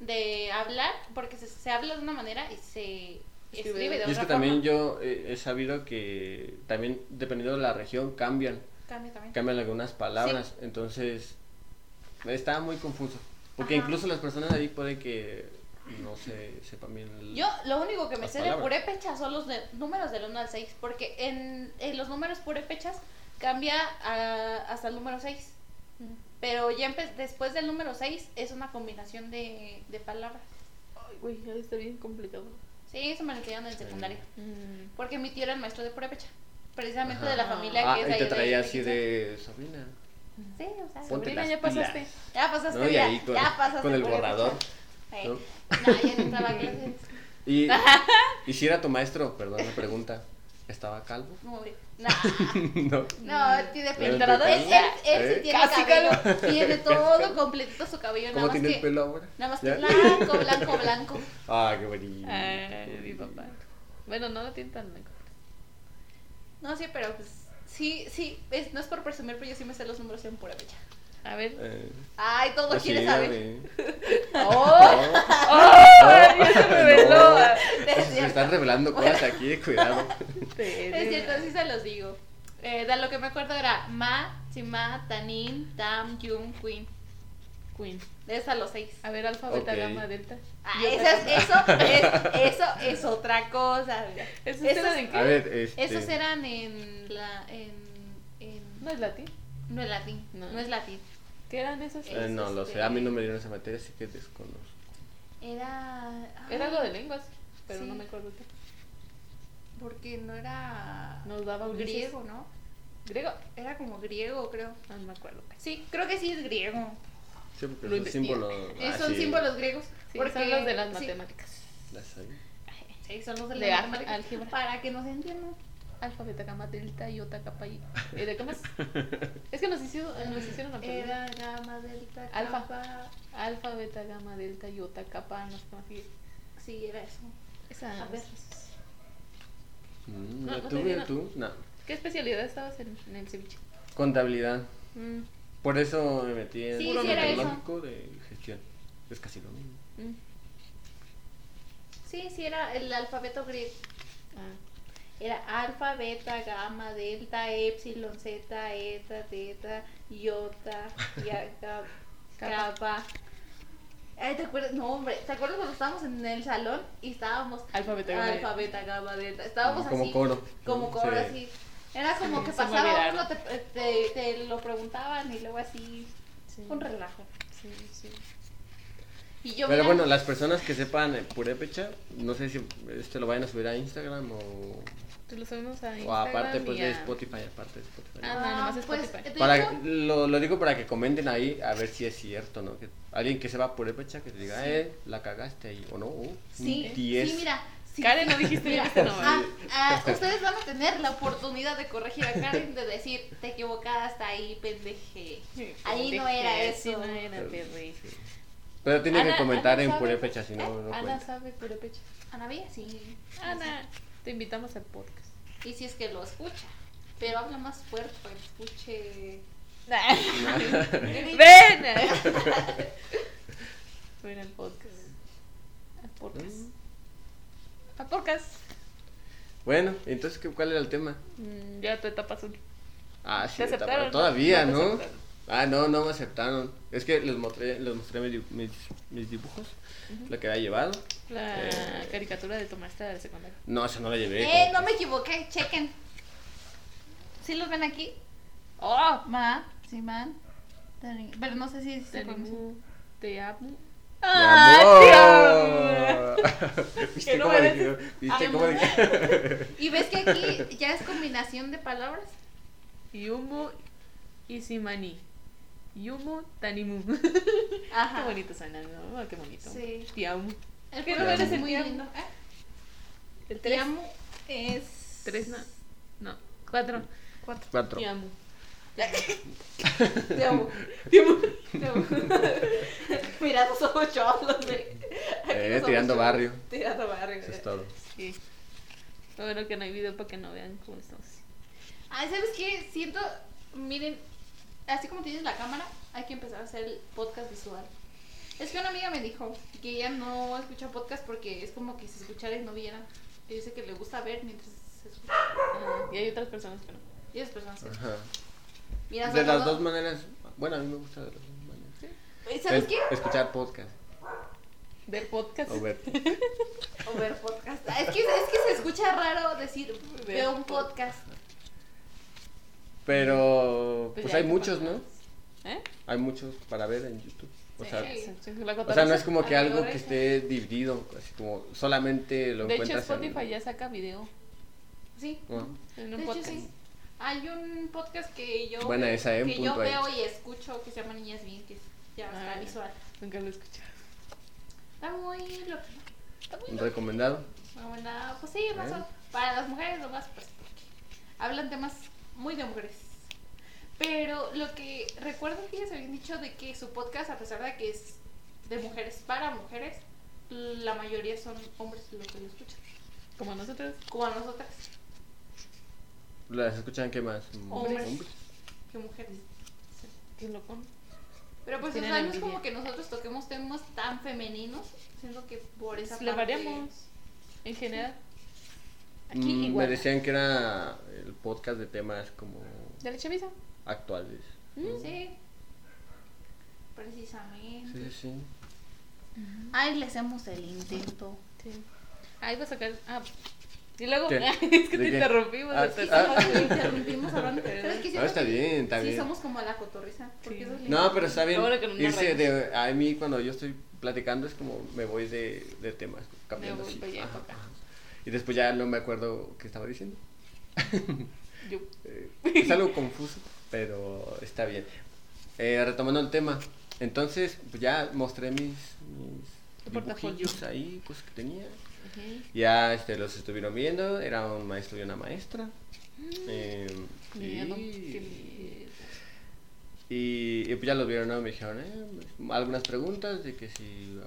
de hablar porque se, se habla de una manera y se Escribe escribe de Y es otra que también yo eh, he sabido que también dependiendo de la región cambian, Cambia también. cambian algunas palabras, entonces está muy confuso. Porque Ajá. incluso las personas de ahí puede que no se sepan bien. el- Yo lo único que me sé de palabras. purépecha son los de- números del 1 al 6, porque en, en los números purépechas cambia a- hasta el número 6. Pero ya después del número 6 es una combinación de, de palabras. Ay, güey, ya está bien complicado. Sí, eso me lo enseñaron en secundaria. Mm. Porque mi tío era el maestro de purépecha. Precisamente Ajá. de la familia Ah, que es y ahí te de- traía de así de sobrina. Sí, o sea, las ya pasaste. ya pasaste, ¿no? Y ahí con, ya pasaste con el borrador. ¿no? No, ya no entraba a clases. Y, y si era tu maestro, perdón la pregunta, ¿estaba calvo? Muy- Nah. no. No, tiene. ¿Pero Él, él, él ¿Eh? sí tiene Casi cabello. Tiene todo completito su cabello. Nada ¿Cómo más tiene que, el pelo ahora? Nada más que ¿Ya? blanco, blanco, blanco. Ah, qué bonito. Ay, mi papá. Bueno, no lo tiene tan blanco. No, sí, pero pues. Sí, sí. Es, no es por presumir, pero yo sí me sé los números en pura fecha. A ver. Eh, Ay, todo pues quiere saber. eh. ¡Oh! No. ¡Ay, ya se me veló! Es Se están revelando cosas aquí, cuidado. Es cierto, sí se los digo. Eh, de lo que me acuerdo era Ma, Sima, Tanin, Tam, Yum, Queen. Queen. De esas los seis. A ver, alfa, beta, gamma, delta. Ah, eso es, eso, es, eso es otra cosa. mira. ¿Esos esos- eran en qué? A ver, este. Esos eran en la. En, en, ¿No es latín? no es latín. No. No. es latín. ¿Qué eran esos? eh, no es lo sé, a mí no me dieron esa materia, así que desconozco. Era. Era algo de lenguas, pero Sí. no me acuerdo qué. Porque no era. Nos daba griego, ¿no? ¿Griego? Era como griego, creo. No, no me acuerdo. Sí, creo que sí es griego. Sí, porque Lo son símbolos. Ah, son sí, símbolos griegos. Sí, porque, son los de las sí, matemáticas. las hay. Sí, son los de, De las matemáticas. álgebra. Para que nos entiendan. Alfa, beta, gamma, delta, iota, kappa y... ¿Y de qué más? Es que nos hicieron, nos hicieron la pregunta. Era gamma, delta, Alfa. kappa. Alfa, beta, gamma, delta, iota, kappa, no sé cómo así. Sí, era eso. Esa... A ver. Mm, No, ¿ya no ¿Tú, nada. tú? No. ¿Qué especialidad estabas en, en el ceviche? Contabilidad. Mm, Por eso me metí en Sí, eso. metodológico de gestión. Es casi lo mismo. mm. Sí, sí, era el alfabeto griego. Ah. Era alfa, beta, gamma, delta, epsilon, zeta, eta, teta, iota, yaga, kappa. Ay, ¿te acuerdas? No, hombre, ¿te acuerdas cuando estábamos en el salón y estábamos Alfa, beta, gamma, alfa, beta, gamma, delta? Estábamos Como así. coro. Como coro, Sí. así. Era como que se pasaba uno, te, te, te lo preguntaban y luego así, Sí. un relajo. Sí, sí. Y yo Pero mira, bueno, las personas que sepan eh, purépecha, no sé si este lo vayan a subir a Instagram o, Pues lo subimos a o Instagram aparte pues y de Spotify, aparte de Spotify. Ah, ¿no? nomás pues, Spotify. Para, lo, lo digo para que comenten ahí a ver si es cierto, ¿no? Que alguien que sepa purépecha que te diga, Sí. eh, la cagaste ahí, o no, uh, sí, un 10. sí, mira. Sí, Karen, no dijiste Mira, bien este nombre. ah, ah, ustedes van a tener la oportunidad de corregir a Karen, de decir, te equivocaste ahí, pendeje. Ahí no era eso. no era perre. Pero tiene Ana- que comentar Ana en sabe- purépecha, si no, ¿Eh? no Ana cuenta. sabe purépecha. Ana Bella, sí. Ana, te invitamos al podcast. Y si es que lo escucha. Pero habla más fuerte para que escuche. ¡Ven! Ven al podcast. Al podcast. Al podcast. Bueno, entonces, ¿qué- ¿cuál era el tema? Mm, Ya tu etapa azul. Ah, sí, ¿Te está- aceptaron? no? todavía, ¿no? aceptaron. Ah, no, no me aceptaron. Es que les mostré, les mostré mis, mis, mis dibujos, lo que había llevado. La Eh. caricatura de tu maestra de secundaria. No, eso no la llevé. Eh, no que- me equivoqué, chequen. ¿Sí los ven aquí? ¡Oh! Ma, sí, man. Pero no sé si se Te amo. Te amo. ¡Mi ¡Ah, amor! ¿Viste Que no cómo me dije? ¿Viste Ay, cómo dije? Y ves que aquí ya es combinación de palabras. Yumu Isimani. Yumu Tanimu. Ajá. Qué bonito suena, ¿no? Qué bonito. Sí. Te amo. El ¿Qué color número es es el muy lindo. ¿eh? El amo es. Tres, no. No. Cuatro. Cuatro. Cuatro. Te amo. Te amo. Te amo. Te amo. Mira, los ojos cholos, Eh, ojos tirando cholos. barrio. Tirando barrio. Eso es todo. Sí. Lo bueno que no hay video para que no vean cómo estamos. Ay, ¿sabes qué? Siento, miren, así como tienes la cámara, hay que empezar a hacer el podcast visual. Es que una amiga me dijo que ella no escucha podcast porque es como que si escuchara y no viera. Y dice que le gusta ver mientras se escucha. Ajá. Y hay otras personas que no. Y esas personas que Ajá. Mira, De las dos maneras. Bueno, a mí me gusta de las dos maneras. ¿Y ¿Sabes Es- qué? Escuchar podcast. Ver podcast. O ver. O ver podcast. Ah, Es que, es que se escucha raro decir Ver veo un podcast. Pero. Pues hay muchos, ¿no? ¿Eh? Hay muchos para ver en YouTube. O sea, Sí. Sí, sí, o sea, no es como que algo que esté dividido, así como solamente lo De hecho, encuentras Spotify en... ya saca video Sí. Ah. en De un hecho, podcast. sí. Hay un podcast que yo, que yo veo y escucho que se llama Niñas Bien, que es ya Ah, está visual. Nunca lo he escuchado. Está muy loco. Está muy loco. Recomendado. Recomendado. Pues sí, más ¿Eh? o- para las mujeres nomás, pues porque hablan temas muy de mujeres. Pero lo que recuerdo que ellas habían dicho de que su podcast, a pesar de que es de mujeres para mujeres, la mayoría son hombres los que lo escuchan. Como nosotros. Como a nosotras, ¿Las escuchan qué más? Hombres. que mujeres. Qué loco. Pero pues o sea, no es como que nosotros toquemos temas tan femeninos, siento que por esa le parte... variamos. En general. Aquí Mm, igual. Me decían que era el podcast de temas como ¿De la chaviza? actuales. ¿no? Sí. Precisamente. Sí, sí. Ay, le hacemos el intento. Sí. Ahí va a sacar. Ah. Y luego. ¿Qué? es que ¿De te qué? interrumpimos. Ah, te- ah. somos que interrumpimos hablando. Pero- ¿Sabes qué? No, está que bien, está Sí, bien. somos como la cotorriza. Porque Sí. eso es No, pero está bien. Que Irse de. A mí, cuando yo estoy platicando, es como me voy de, de temas, cambiando voy. Y después ya no me acuerdo qué estaba diciendo. Yo. Eh, es algo confuso, pero está bien. Eh, retomando el tema, entonces pues ya mostré mis, mis dibujillos ahí, cosas que tenía. Ya este, los estuvieron viendo, era un maestro y una maestra. Eh, Miedo. y, miedo. y, y, pues ya los vieron, ¿no? Me dijeron eh, algunas preguntas de que si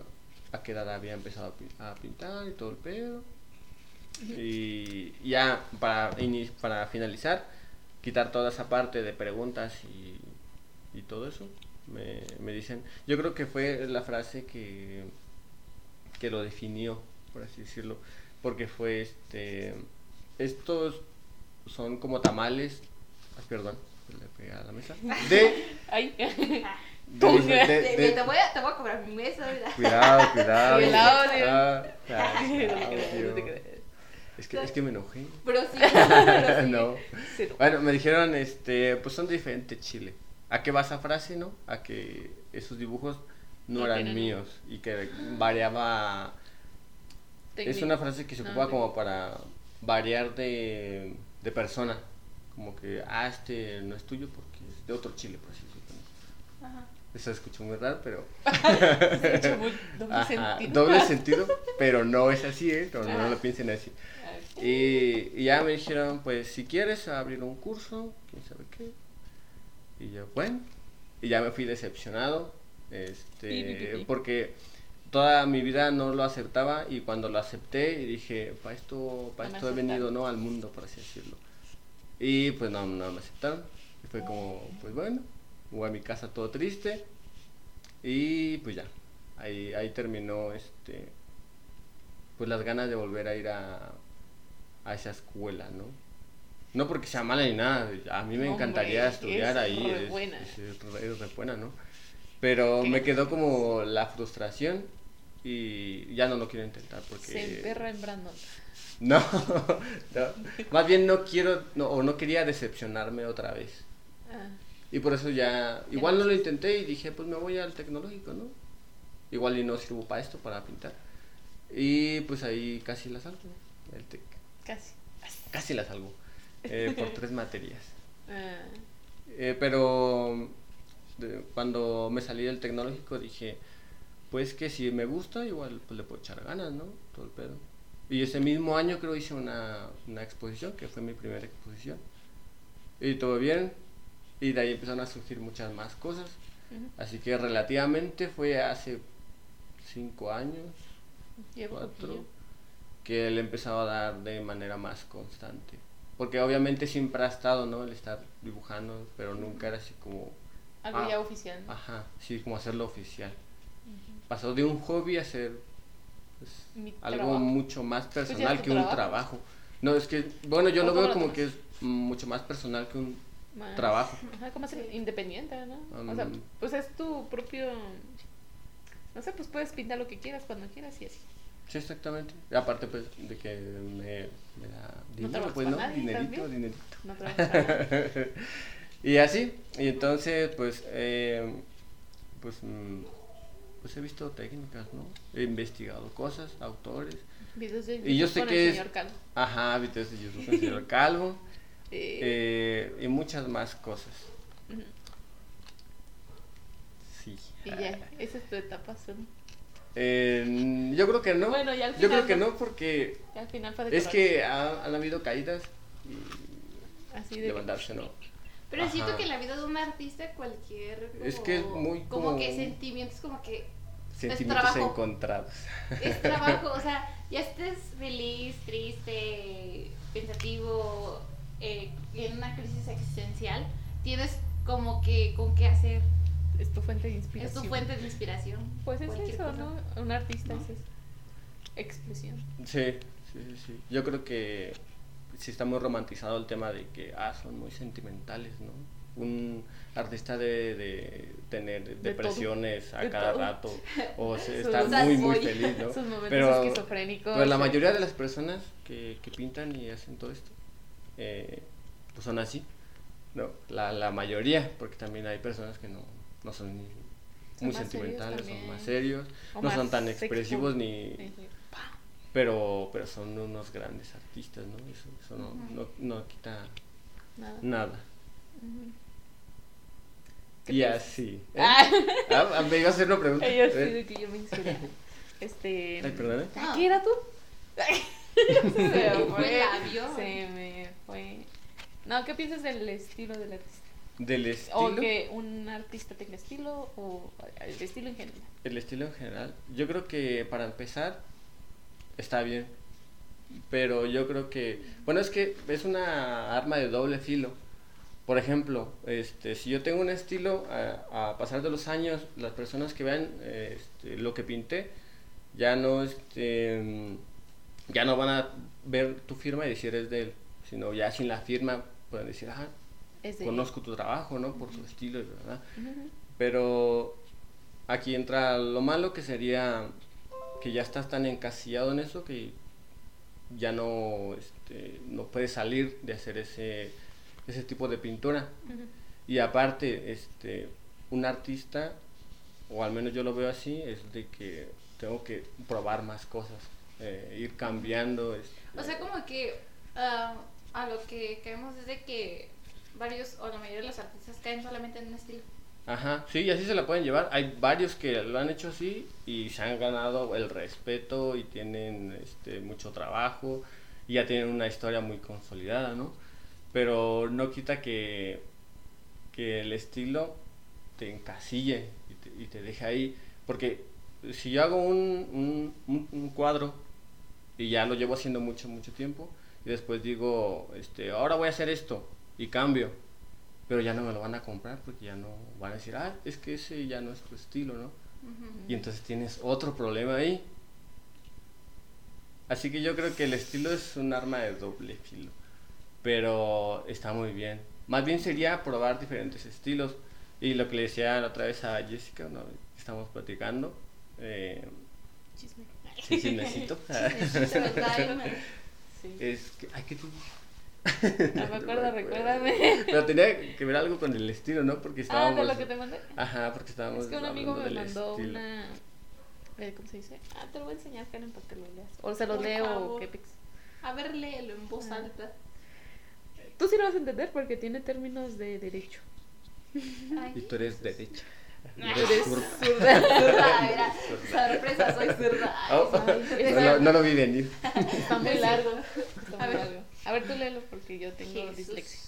a qué edad había empezado a, pin- a pintar y todo el pedo. Y ya para, para finalizar, quitar toda esa parte de preguntas y, y todo eso, me, me dicen, yo creo que fue la frase que, que lo definió, por así decirlo, porque fue este, estos son como tamales, ay, perdón, le pegué a la mesa, de... Ay. de- de- de- de- te, voy a, te voy a cobrar mi mesa, ¿verdad? Cuidado, cuidado. Cuidado, ah, Dios. ah, No te cuidado, creas. Es que, es que me enojé. Pero sí, pero sí. no. Cero. Bueno, me dijeron, este, pues son diferentes Chile. ¿A qué va esa frase, no? A que esos dibujos no No eran míos y que variaba. Es una frase que se ocupa como técnico. para variar de, de persona. Como que, ah, este no es tuyo porque es de otro Chile, por así decirlo. Ajá. Eso escuchó muy raro, pero. Se muy doble Ajá, sentido. doble sentido, pero no es así, ¿eh? No, no, Ajá. lo piensen así. Ah, Y, y ya me dijeron, pues si quieres abrir un curso, quién sabe qué. Y yo, bueno, y ya me fui decepcionado, este, porque toda mi vida no lo aceptaba y cuando lo acepté dije, para esto, para No esto he venido. ¿no? Al mundo, por así decirlo. Y pues no, no me aceptaron. Y fue como, pues bueno, voy a mi casa todo triste y pues ya, ahí, ahí terminó este, pues las ganas de volver a ir a, a esa escuela, ¿no? No porque sea mala ni nada, a mí me encantaría estudiar es ahí, re es, buena. es- es re- es re buena, ¿no? Pero ¿Qué? me quedó como la frustración y ya no lo quiero intentar porque... Se emperra en Brandon. No, no, más bien no quiero, no, o no quería decepcionarme otra vez. Ah, Y por eso ya, igual no lo intenté y dije, pues me voy al tecnológico, ¿no? Igual y no sirvo para esto, para pintar. Y pues ahí casi la salgo, el tec. casi. Casi la salgo, eh, por tres materias. Ah, Eh, pero de- cuando me salí del tecnológico dije, pues que si me gusta, igual pues le puedo echar ganas, ¿no? Todo el pedo. Y ese mismo año creo hice una, una exposición, que fue mi primera exposición. Y todo bien. Y de ahí empezaron a surgir muchas más cosas. ujú. Así que relativamente fue hace cinco años, Llevo cuatro, poquillo. que le empezaba a dar de manera más constante. Porque obviamente siempre ha estado, ¿no? El estar dibujando, pero nunca era así como, Algo Ah. ya oficial. ajá, sí, como hacerlo oficial. Pasó de un hobby a ser pues, algo mucho más Pues personal que un trabajo. No, es que, bueno, yo ¿O lo veo lo como tomas? que es mucho más personal que un Más- trabajo. Ajá, como ser independiente, ¿no? o sea, Um, pues es tu propio. No sé, pues puedes pintar lo que quieras cuando quieras y así. Sí, exactamente. Y aparte, pues, de que me, me da dinero, pues, ¿no? nadie, dinerito, también. dinerito. No y así, y entonces, pues, eh, pues, mm, pues he visto técnicas, ¿no? He investigado cosas, autores. Videos de Y yo YouTube sé con que el es- señor Calvo. Ajá, videos de YouTube con el señor Calvo. Eh, y muchas más cosas. Sí. y ya, esa es tu etapa. Son. Eh, yo creo que no. Bueno, ya al yo creo final que no. porque Ya al final es que ha- han habido caídas y Así de. levantarse, ¿no? Pero siento que en la vida de un artista cualquier como, Es que es muy como, como- que sentimientos como que Sentimientos trabajo. encontrados. es trabajo, o sea, ya estés feliz, triste, pensativo, eh, en una crisis existencial, tienes como que con qué hacer, Es tu fuente de es inspiración. tu fuente de inspiración. Pues es eso, cosa. ¿no? Un artista es eso. Expresión. Sí, sí, sí, sí. Yo creo que sí está muy romantizado el tema de que ah, son muy sentimentales, ¿no? Un artista de, de tener depresiones a De cada todo. rato o se- está muy, muy feliz, ¿no? Sus momentos Pero, esquizofrénicos. pero la mayoría de las personas que, que pintan y hacen todo esto, eh, pues son así, ¿no? La, la mayoría, porque también hay personas que no, no son ni Son muy sentimentales, son más serios, o no más son tan expresivos ni, sí. Pero, pero son unos grandes artistas, ¿no? Eso, eso no, no, no quita Nada. nada. Ujú. ¿Qué Y piensas? así. ¿eh? Ah. Ah, me iba a hacer una pregunta. Yo sí, ¿eh? de que yo me inspiré. Este. Ay, perdón. Ah. ¿Qué era tú? se me Fue. Se me fue. No, ¿qué piensas del estilo del artista? Del estilo. O que un artista tenga estilo o el estilo en general. El estilo en general. Yo creo que para empezar está bien. Pero yo creo que. Bueno, es que es una arma de doble filo. Por ejemplo, este, si yo tengo un estilo, a, a pasar de los años, las personas que vean este, lo que pinté, ya no este, mm, ya no van a ver tu firma y decir es de él, sino ya sin la firma pueden decir, ah, conozco tu trabajo, ¿no? Por su estilo, ¿verdad? Pero aquí entra lo malo que sería que ya estás tan encasillado en eso que ya no, este, no puedes salir de hacer ese, ese tipo de pintura. Y aparte, este, un artista, o al menos yo lo veo así, es de que tengo que probar más cosas, eh, ir cambiando. Este, o sea, como que ah, a lo que caemos es de que varios o la mayoría de los artistas caen solamente en un estilo. Ajá, sí, y así se la pueden llevar. Hay varios que lo han hecho así y se han ganado el respeto y tienen este, mucho trabajo y ya tienen una historia muy consolidada, ¿no? Pero no quita que, que el estilo te encasille y te, y te deje ahí. Porque si yo hago un, un, un, cuadro y ya lo llevo haciendo mucho, mucho tiempo y después digo, este, ahora voy a hacer esto y cambio pero ya no me lo van a comprar porque ya no van a decir, ah, es que ese ya no es tu estilo, ¿no? Y entonces tienes otro problema ahí. Así que yo creo que el estilo es un arma de doble filo, pero está muy bien. Más bien sería probar diferentes estilos. Y lo que le decía la otra vez a Jessica, ¿no? estamos platicando. Eh, Chisme. Sí, chismecito. sí. Es que, ay, ¿qué te no me acuerdo, recuérdame. Pero tenía que ver algo con el estilo, ¿no? Porque estábamos... Ah, de lo que te mandé. Ajá, porque estábamos Es que un amigo me mandó una... Eh, ¿Cómo se dice? Ah, te lo voy a enseñar, Karen, para que lo leas. O se lo leo, qué pix. A ver, léelo en voz ah. alta. Tú sí lo vas a entender porque tiene términos de derecho. y tú eres derecha. Eres zurda. sorpresa, soy zurda. Oh, no, no, lo vi venir. Está muy largo. Está muy largo. A ver, tú léelo porque yo tengo dislexia.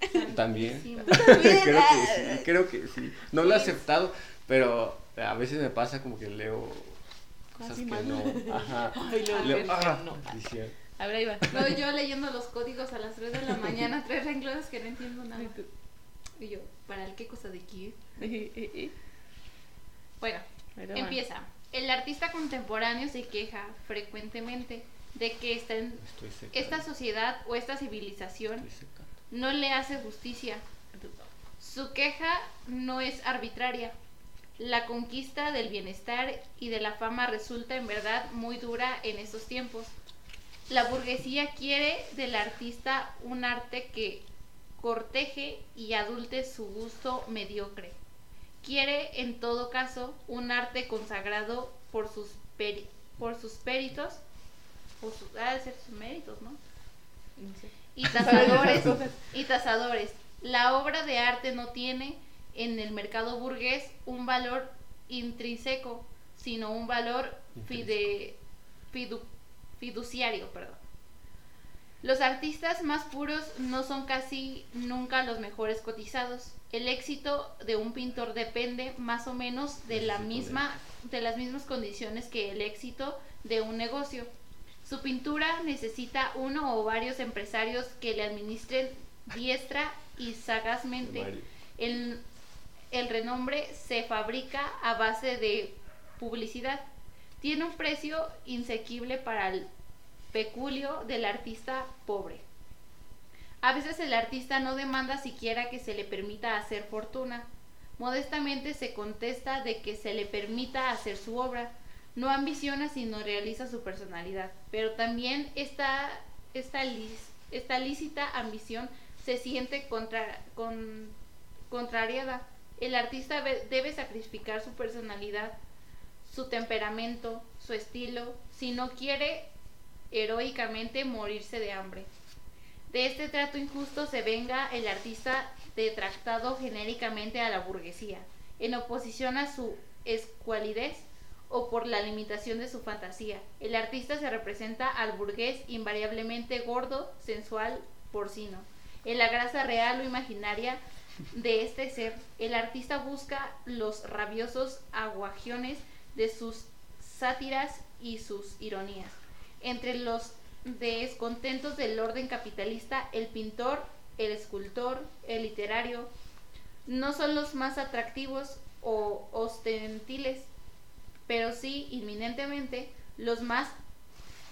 También. creo que sí, creo que sí. No lo he aceptado, pero a veces me pasa como que leo cosas que no. Ajá. leo, ah, no. A ver, ahí va. No, yo leyendo los códigos a las 3 de la mañana, tres renglones que no entiendo nada. Y yo, ¿para el qué cosa de aquí? bueno, empieza. El artista contemporáneo se queja frecuentemente de que esta, esta sociedad o esta civilización no le hace justicia. Su queja no es arbitraria. La conquista del bienestar y de la fama resulta en verdad muy dura en estos tiempos. La burguesía quiere del artista un arte que corteje y adulte su gusto mediocre. Quiere, en todo caso, un arte consagrado por sus, por sus peritos ha de ser sus méritos, ¿no? Y tasadores, y tasadores. La obra de arte no tiene en el mercado burgués un valor intrínseco, sino un valor fide, fiduciario, perdón. Los artistas más puros no son casi nunca los mejores cotizados. El éxito de un pintor depende más o menos de la misma de las mismas condiciones que el éxito de un negocio. Su pintura necesita uno o varios empresarios que le administren diestra y sagazmente. El, el renombre se fabrica a base de publicidad. Tiene un precio insequible para el peculio del artista pobre. A veces el artista no demanda siquiera que se le permita hacer fortuna. Modestamente se contesta de que se le permita hacer su obra no ambiciona sino realiza su personalidad. Pero también esta, esta, esta lícita ambición se siente contra, con, contrariada. El artista debe sacrificar su personalidad, su temperamento, su estilo, si no quiere heroicamente morirse de hambre. De este trato injusto se venga el artista detratado genéricamente a la burguesía, en oposición a su escualidez o por la limitación de su fantasía. El artista se representa al burgués invariablemente gordo, sensual, porcino. En la grasa real o imaginaria de este ser, el artista busca los rabiosos aguajones de sus sátiras y sus ironías. Entre los descontentos del orden capitalista, el pintor, el escultor, el literario, no son los más atractivos o ostentiles pero sí inminentemente los más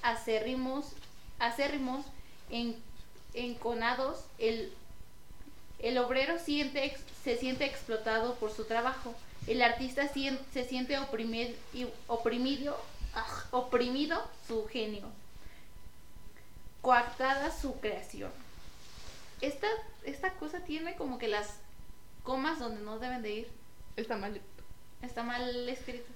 acérrimos, acérrimos en, enconados, el, el obrero siente, se siente explotado por su trabajo. El artista se siente oprimir- oprimido, oprimido su genio. Coartada su creación. Esta, esta cosa tiene como que las comas donde no deben de ir. Está mal. Está mal escrito.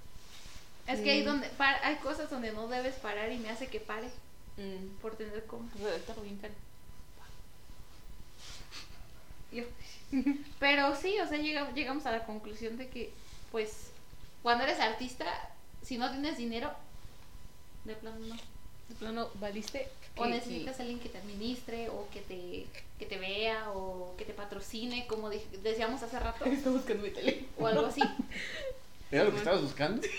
Es que hay donde pa- hay cosas donde no debes parar y me hace que pare Mm. por tener. Redactarlo bien caro. Yo. Pero sí, o sea, llega- llegamos a la conclusión de que, pues, cuando eres artista, si no tienes dinero, de plano no. De plano, valiste. O necesitas a alguien que te administre, o que te, que te vea, o que te patrocine, como dij- decíamos hace rato, Está buscando mi tele. o algo así. ¿Era lo que estabas buscando?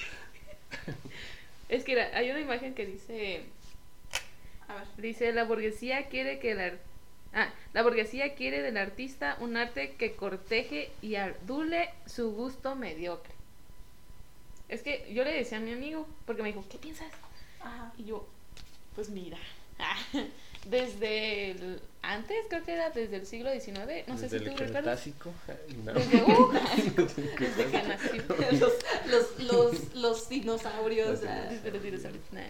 Es que hay una imagen que dice. A ver. Dice: La burguesía quiere que el ar- Ah, la burguesía quiere del artista un arte que corteje y adule su gusto mediocre. Es que yo le decía a mi amigo, porque me dijo, ¿qué piensas? Ajá. Y yo, pues mira, desde el, antes, creo que era desde el siglo XIX, no sé si el tú recuerdas. No. Desde, uh, desde que nací. los, los, los, los dinosaurios. Los ah. Desde los dinosaurios, nah.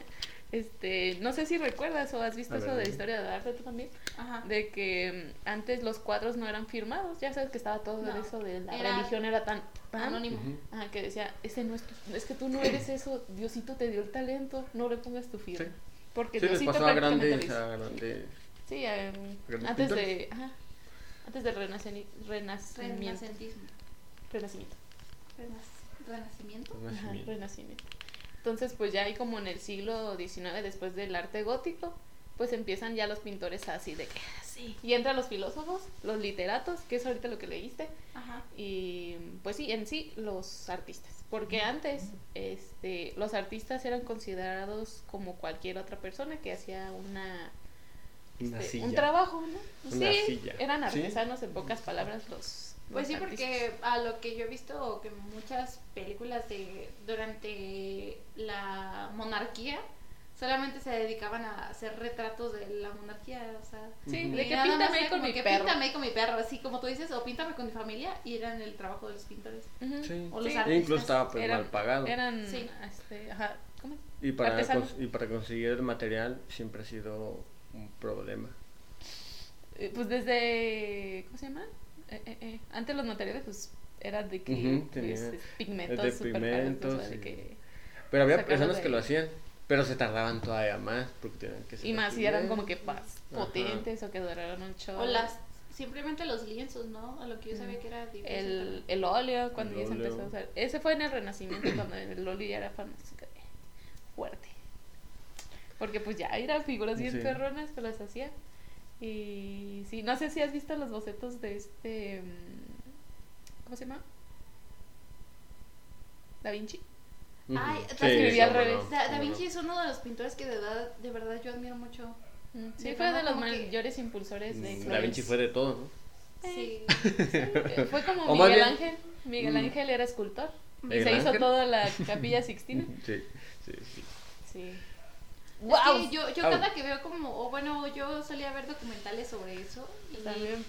Este, no sé si recuerdas o has visto eso de dime. historia de arte tú también, Ajá. de que mm, antes los cuadros no eran firmados, ya sabes que estaba todo No, eso de la era religión era tan, tan Anónimo. Ujú. Ajá, que decía, ese no es, tu- es que tú no eres eso, Diosito te dio el talento, no le pongas tu firma. Sí. Porque Sí, les Diosito pasó a grandes, a grandes. Sí, em, Grandes antes de, ajá, antes del renaceni- renacimiento. Renacentismo. Renacimiento. Renac- Renacimiento. Ajá, Renacimiento. renacimiento. Entonces, pues ya ahí como en el siglo XIX, después del arte gótico, pues empiezan ya los pintores así de que sí. Y entran los filósofos, los literatos, que es ahorita lo que leíste, Ajá. y pues sí, en sí los artistas. Porque antes este, los artistas eran considerados como cualquier otra persona que hacía una, Una este, silla. un trabajo, ¿no? Una sí, silla. eran Sí. artesanos en pocas palabras los... Pues los sí, artistas. porque a lo que yo he visto que muchas películas de durante la monarquía solamente se dedicaban a hacer retratos de la monarquía, o sea, Sí, de que píntame ahí era con mi que perro. Píntame ahí con mi perro, así como tú dices, o píntame con mi familia y eran el trabajo de los pintores. Sí. O los Sí. E artistas. incluso estaba pues, Eran- mal pagado. Eran, Sí. este, ajá, ¿cómo es? Y para, y conseguir el material siempre ha sido un problema. Eh, Pues desde, ¿cómo se llama? Eh, eh, eh, Antes los materiales pues eran de que pues, tenía- pigmentos, de pigmentos de que- Pero había personas de que lo hacían, pero se tardaban todavía más porque tenían que ser y más si eran como que más Ajá. potentes o que duraron un chorro. O las simplemente los lienzos, ¿no? A lo que yo sabía que era difícil. el, el óleo cuando El ya se empezó a usar. Ese fue en el Renacimiento cuando el óleo ya era fuerte. Porque pues ya eran figuras bien Sí. perronas que las hacían. Y sí, no sé si has visto los bocetos de este... mm, ¿Cómo se llama? Da Vinci. Ay, Sí, te escribí al revés. no, Da, Da Vinci no. es uno de los pintores que de verdad, de verdad yo admiro mucho. Mm, Sí, De fue de los como que- mayores impulsores de Mm, Da Vinci fue de todo, ¿no? Sí. Eh, Fue como Miguel bien- Ángel. Miguel Mm. Ángel era escultor. Y ¿Miguel se hizo Ángel? toda la capilla Sixtina. Sí, sí, sí. Sí. Es que yo, yo cada que veo como, o bueno, yo solía ver documentales sobre eso y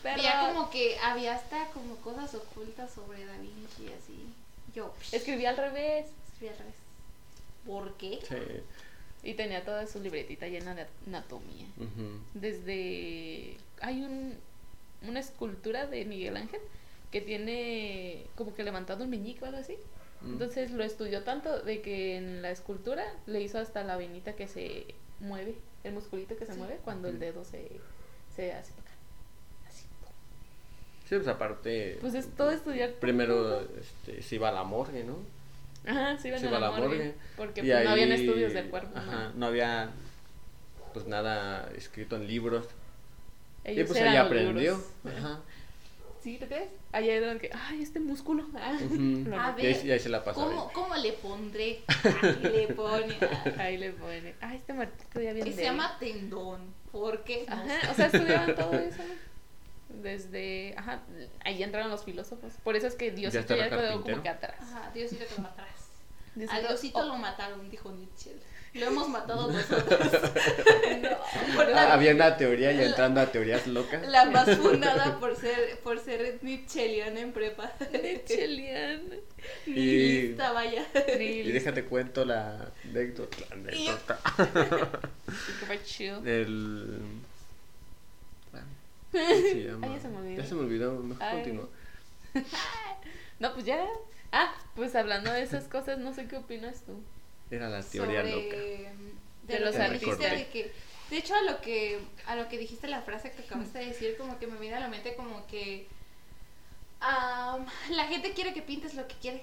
perro. veía como que había hasta como cosas ocultas sobre Da Vinci y así. Yo Escribí al revés. Escribí al revés. ¿Por qué? Sí. Y tenía toda su libretita llena de anatomía. Desde. Hay un, una escultura de Miguel Ángel que tiene como que levantado un meñique o algo así. Mm. Entonces lo estudió tanto de que en la escultura le hizo hasta la venita que se mueve, el musculito que se Sí. mueve cuando el dedo se, se hace para acá. Así. Sí, pues aparte. Pues es todo estudiar. Primero este, se iba a la morgue, ¿no? Ajá, sí, iban se a la morgue. Porque Y pues, no habían ahí- estudios del cuerpo. Ajá, ¿no? no había pues nada escrito en libros. y Ellos pues eran ahí aprendió. libros. Ajá. ¿Sí, te crees? Allá era que, ay, este músculo. Ah, Ujú. lo A Y ahí, ver, y ahí se la pasaba. ¿Cómo, ¿Cómo le pondré? Ahí le pone. ah, Ahí le pone. Ay, este muertito ya bien Que se llama tendón. ¿Por qué? No sé. Ajá, o sea, estudiaban todo eso. Desde, ajá, ahí entraron los filósofos. Por eso es que Diosito ya quedó como que atrás. Ajá, Dios sí le quedó atrás. A Diosito, Diosito oh, lo mataron, dijo Nietzsche. Lo hemos matado nosotros. Por Ah, la- Había una teoría y la- entrando a teorías locas. La más fundada por ser, por ser Nietzscheana en prepa. Chelian. Y- Nihilista, vaya. Y déjate cuento la anécdota. la anécdota. El. ¿Cómo se llama? Ay, ya se me olvidó. Ya se me olvidó, mejor continúa. No, pues ya. Ah, pues hablando de esas cosas, no sé qué opinas tú. Era la teoría sobre- loca. De, De lo los artistas. dijiste de que de hecho a lo que a lo que dijiste la frase que acabaste de decir como que me viene a la mente como que am, la gente quiere que pintes lo que quiere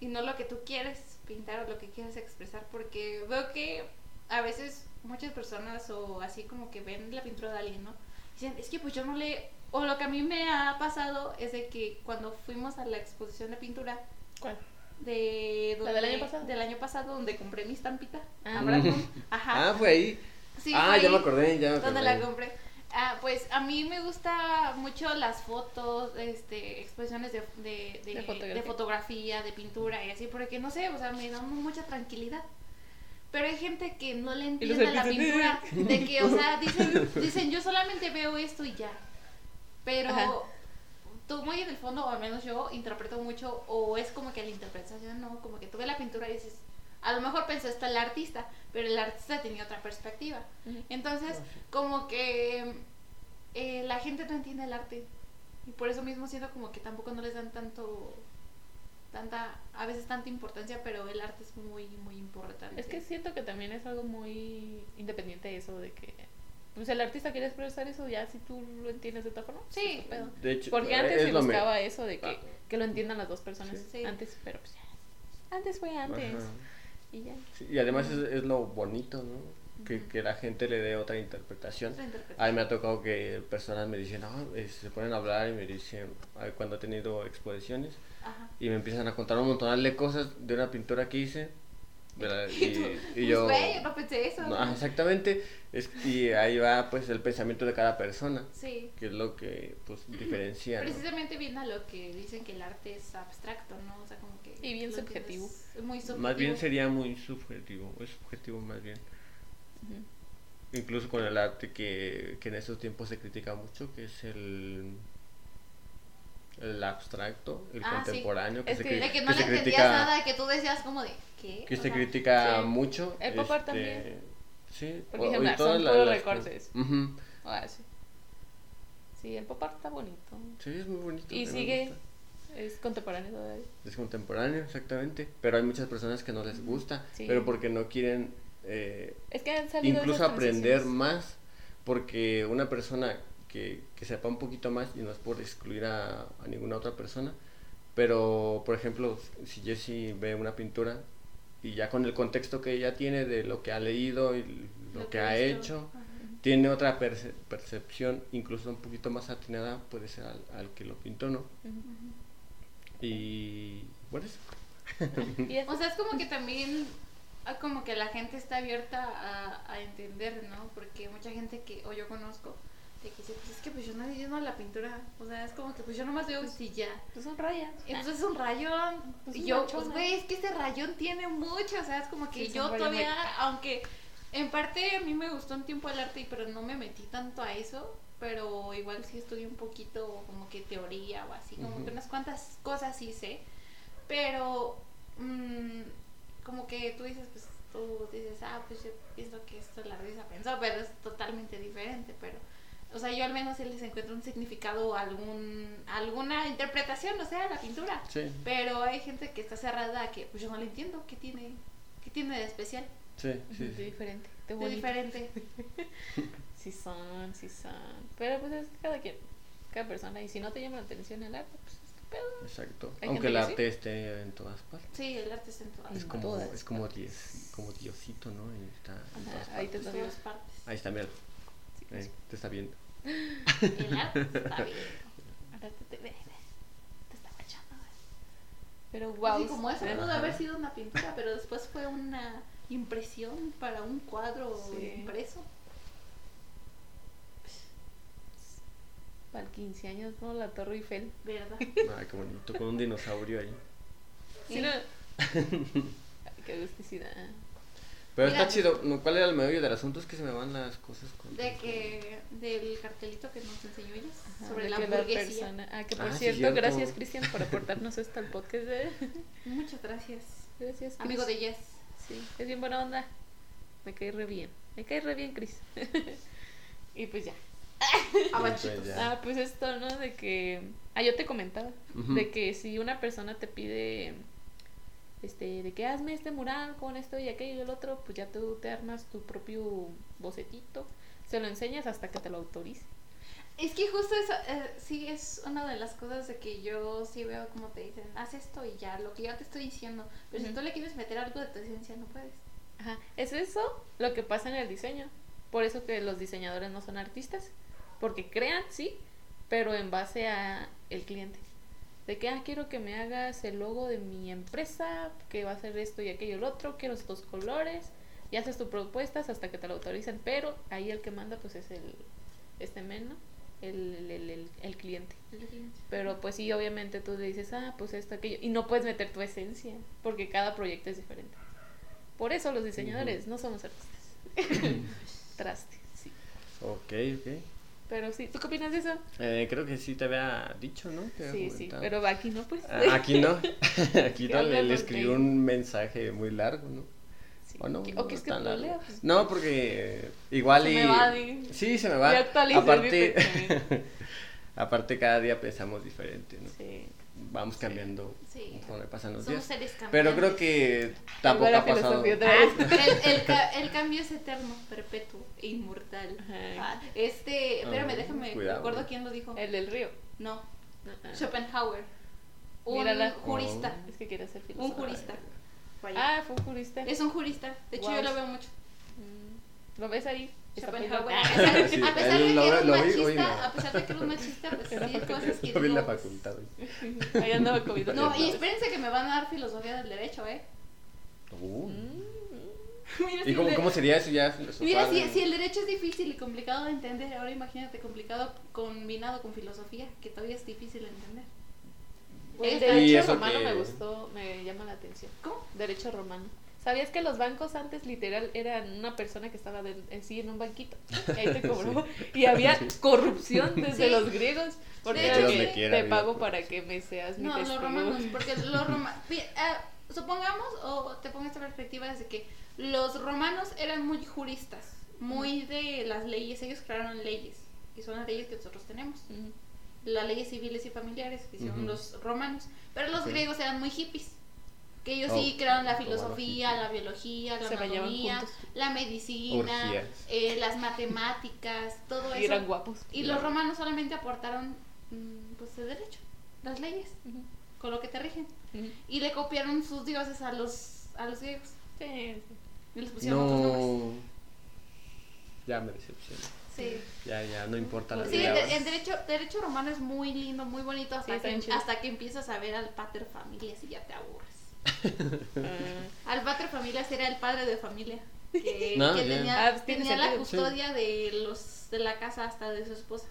y no lo que tú quieres pintar o lo que quieres expresar porque veo que a veces muchas personas o así como que ven la pintura de alguien, ¿no? Dicen, es que pues yo no le o lo que a mí me ha pasado es de que cuando fuimos a la exposición de pintura ¿Cuál? de ¿La del donde- año pasado? del año pasado donde compré mi estampita Ah. Ajá. Ah, fue ahí. Sí, ah, fue ya me acordé, ya me Donde acordé. la compré. Ah, pues a mí me gusta mucho las fotos, este, exposiciones de, de, de, De fotografía. de fotografía, de pintura y así, porque no sé, o sea, me dan mucha tranquilidad. Pero hay gente que no le entiende la pintura, de que, o sea, dicen, dicen, yo solamente veo esto y ya. Pero Ajá. tú muy en el fondo, o al menos yo, interpreto mucho, o es como que la interpretación, no, como que tú ves la pintura y dices, a lo mejor pensó esto el artista, pero el artista tenía otra perspectiva. Entonces, como que eh, la gente no entiende el arte. Y por eso mismo siento como que tampoco no les dan tanto, tanta, a veces tanta importancia, pero el arte es muy, muy importante. Es que siento que también es algo muy independiente eso de que pues el artista quiere expresar eso ya si tú lo entiendes de otra forma. pues, Sí. pedo. De hecho, Porque eh, antes es se me- buscaba eso de que, Ah. que lo entiendan las dos personas. Sí. Antes, pero pues ya. Antes fue antes. Ajá. Y ya. Sí, y además es, es lo bonito, ¿no? Que, que la gente le dé otra interpretación. Otra interpretación. A mí me ha tocado que personas me dicen, eh, se ponen a hablar y me dicen, cuando he tenido exposiciones, Ajá. y me empiezan a contar un montón de cosas de una pintura que hice. ¿verdad? Y, tú, Y, y pues, yo... yo no pensé eso. No, ah, exactamente. Es, y ahí va pues el pensamiento de cada persona, Sí. que es lo que pues diferencia. ¿no? Precisamente viene a lo que dicen que el arte es abstracto, ¿no? O sea, como que... Y bien subjetivo. muy subjetivo. Más bien sería muy subjetivo, es subjetivo más bien. Incluso con el arte que, que en estos tiempos se critica mucho, que es el, el abstracto, el Ah, sí. contemporáneo, que Es se, que- De que no que le critica, nada, que tú decías como de, ¿qué? que O se sea, critica sí. mucho. El pop art este, también. Sí, Porque o- ejemplo, y son la- puros las- recortes. Ujú. Ah, sí. Sí, el pop art está bonito. Sí, es muy bonito. Y sigue, es contemporáneo todavía. Es contemporáneo, exactamente. Pero hay muchas personas que no les gusta, Sí. pero porque no quieren eh, Es que han incluso aprender más, porque una persona que, que sepa un poquito más, y no es por excluir a, a ninguna otra persona, pero por ejemplo, si Jessie ve una pintura y ya con el contexto que ella tiene de lo que ha leído y lo, que, ha ha visto. hecho, Ajá. tiene otra perce- percepción, incluso un poquito más atinada, puede ser al, al que lo pintó, ¿no? Y bueno, eso. O sea, es como que también como que la gente está abierta a, a entender, ¿no? Porque mucha gente que, o yo conozco, de que dice, pues es que pues yo no entiendo la pintura. O sea, es como que pues yo nomás veo y ya. pues son rayas. Entonces es un rayón. Pues y yo, pues güey, es que ese rayón tiene mucho. O sea, es como que Sí, yo todavía, muy- aunque en parte a mí me gustó un tiempo el arte, pero no me metí tanto a eso. Pero igual sí estudié un poquito como que teoría o así, como que unas cuantas cosas sí sé. Pero mm, como que tú dices, pues tú dices, ah, pues yo pienso que esto la risa pensó, pero es totalmente diferente. Pero, o sea, yo al menos sí les encuentro un significado, algún, alguna interpretación, o sea, la pintura. Sí, Pero hay gente que está cerrada a que, pues yo no le entiendo, ¿qué tiene, qué tiene de especial? sí, sí. de sí. diferente, de De diferente. Sí son, sí son. Pero pues es cada quien, cada persona. Y si no te llama la atención el arte, pues pedo. Exacto. Hay Aunque el arte esté en todas partes. Sí, el arte está en todas, Es como, todas es como, Dios, como Diosito, ¿no? Y está en Ajá, todas ahí te todas partes. Ahí está, mira. Sí, Eh, sí. te está viendo. El arte está bien. El arte te ve, ve, te está. Pero Así wow. como eso pudo haber sido una pintura, pero después fue una impresión para un cuadro Sí. impreso. Para el 15 años, ¿no? La Torre Eiffel. ¿Verdad? Ay, qué bonito, con un dinosaurio ahí. Sí, no, Ay, qué agusticidad. Pero Mira. está chido. ¿Cuál era el meollo del asunto? Es que se me van las cosas. Con... De que, del cartelito que nos enseñó ella Ajá, sobre la hamburguesía. persona- Ah, que por Ah, sí, cierto, gracias Cristian por aportarnos esto al podcast de... Muchas gracias. Gracias, Chris. Amigo de Jess. Sí, es bien buena onda. Me cae re bien. Me cae re bien, Chris. y pues ya. Abachitos. Ya. Ah, pues esto, ¿no? De que... Ah, yo te comentaba. De que si una persona te pide... Este, de que hazme este mural con esto y aquello y el otro, pues ya tú te armas tu propio bocetito. Se lo enseñas hasta que te lo autorice. Es que justo eso, eh, sí es una de las cosas de que yo sí veo como te dicen, haz esto y ya, lo que yo te estoy diciendo. Pero si tú le quieres meter algo de tu esencia, no puedes. Ajá, es eso lo que pasa en el diseño. Por eso que los diseñadores no son artistas, porque crean, sí, pero en base a el cliente. De que, ah, quiero que me hagas el logo de mi empresa, que va a ser esto y aquello y el otro, quiero estos colores, y haces tus propuestas hasta que te lo autorizan, pero ahí el que manda pues es el, este men, ¿no? El, el, el, el- el cliente. Pero pues sí, obviamente tú le dices, ah, pues esto, aquello. Y no puedes meter tu esencia, porque cada proyecto es diferente. Por eso los diseñadores no somos artistas. Traste, sí. Ok, ok. Pero sí, ¿tú qué opinas de eso? Eh, creo que sí te había dicho, ¿no? Te Sí, sí, pero aquí no, pues. Ah, Aquí no. Aquí ¿Qué no le, le escribí un mensaje muy largo, ¿no? Sí. O no, ¿O no que lo largo. lea? Pues, No, porque eh, igual Se y. me va. Sí, se me va. Aparte, aparte, cada día pensamos diferente, ¿no? Sí. Vamos cambiando Sí. conforme pasan los Somos días. seres. Pero creo que tampoco ha pasado. Ah, el, el, ca- el cambio es eterno, perpetuo e inmortal. Ah, este, espérame, Ah, déjame, cuidado. recuerdo quién lo dijo. El del río. No, Ah, Schopenhauer. Un Mírala. jurista. Es que quiere ser Un filósofo. jurista. Vaya. Ah, fue un jurista. Es un jurista. De hecho, Guau. yo lo veo mucho. Mm, ¿Lo ves ahí? A pesar, Sí, a pesar de que era un machista, a pesar de que era un machista, pues sí cosas que Lo vi en la facultad. Ahí andaba comiendo. No, y espérense que me van a dar filosofía del derecho, ¿eh? Uh. Mm, Mira, si ¿Y cómo, de- cómo sería eso ya? Mira, si, si el derecho es difícil y complicado de entender, ahora imagínate complicado combinado con filosofía, que todavía es difícil de entender. El derecho romano que- me gustó, me llama la atención. ¿Cómo? Derecho romano. ¿Sabías que los bancos antes literal eran una persona que estaba de- en sí en un banquito? Y ahí te cobró. Y había corrupción desde Sí. los griegos. Porque De hecho, sí. quiera te pago corrupción. para que me seas mi No, los romanos, porque los romanos, supongamos, o te pongo esta perspectiva desde que los romanos eran muy juristas, muy de las leyes, ellos crearon leyes, y son las leyes que nosotros tenemos. Ujú. las leyes civiles y familiares que hicieron Ujú. los romanos. Pero los griegos eran muy hippies. Que ellos Oh, sí crearon la filosofía, la biología, la anatomía, la medicina, eh, las matemáticas, todo Y eran eso. guapos. Y los romanos solamente aportaron mm, pues el derecho, las leyes, con lo que te rigen. Y le copiaron sus dioses a los a los griegos. Sí, sí. Y les pusieron otros nombres. No. Ya me decepcioné. Sí. Ya, ya, no importa la Sí, vida. el, derecho, derecho romano es muy lindo, muy bonito hasta, Sí, que, hasta que empiezas a ver al pater familias y ya te aburres. Ah, Al familias era el padre de familia que, No, que tenía, Ah, pues tenía la sentido. custodia de los de la casa hasta de su esposa.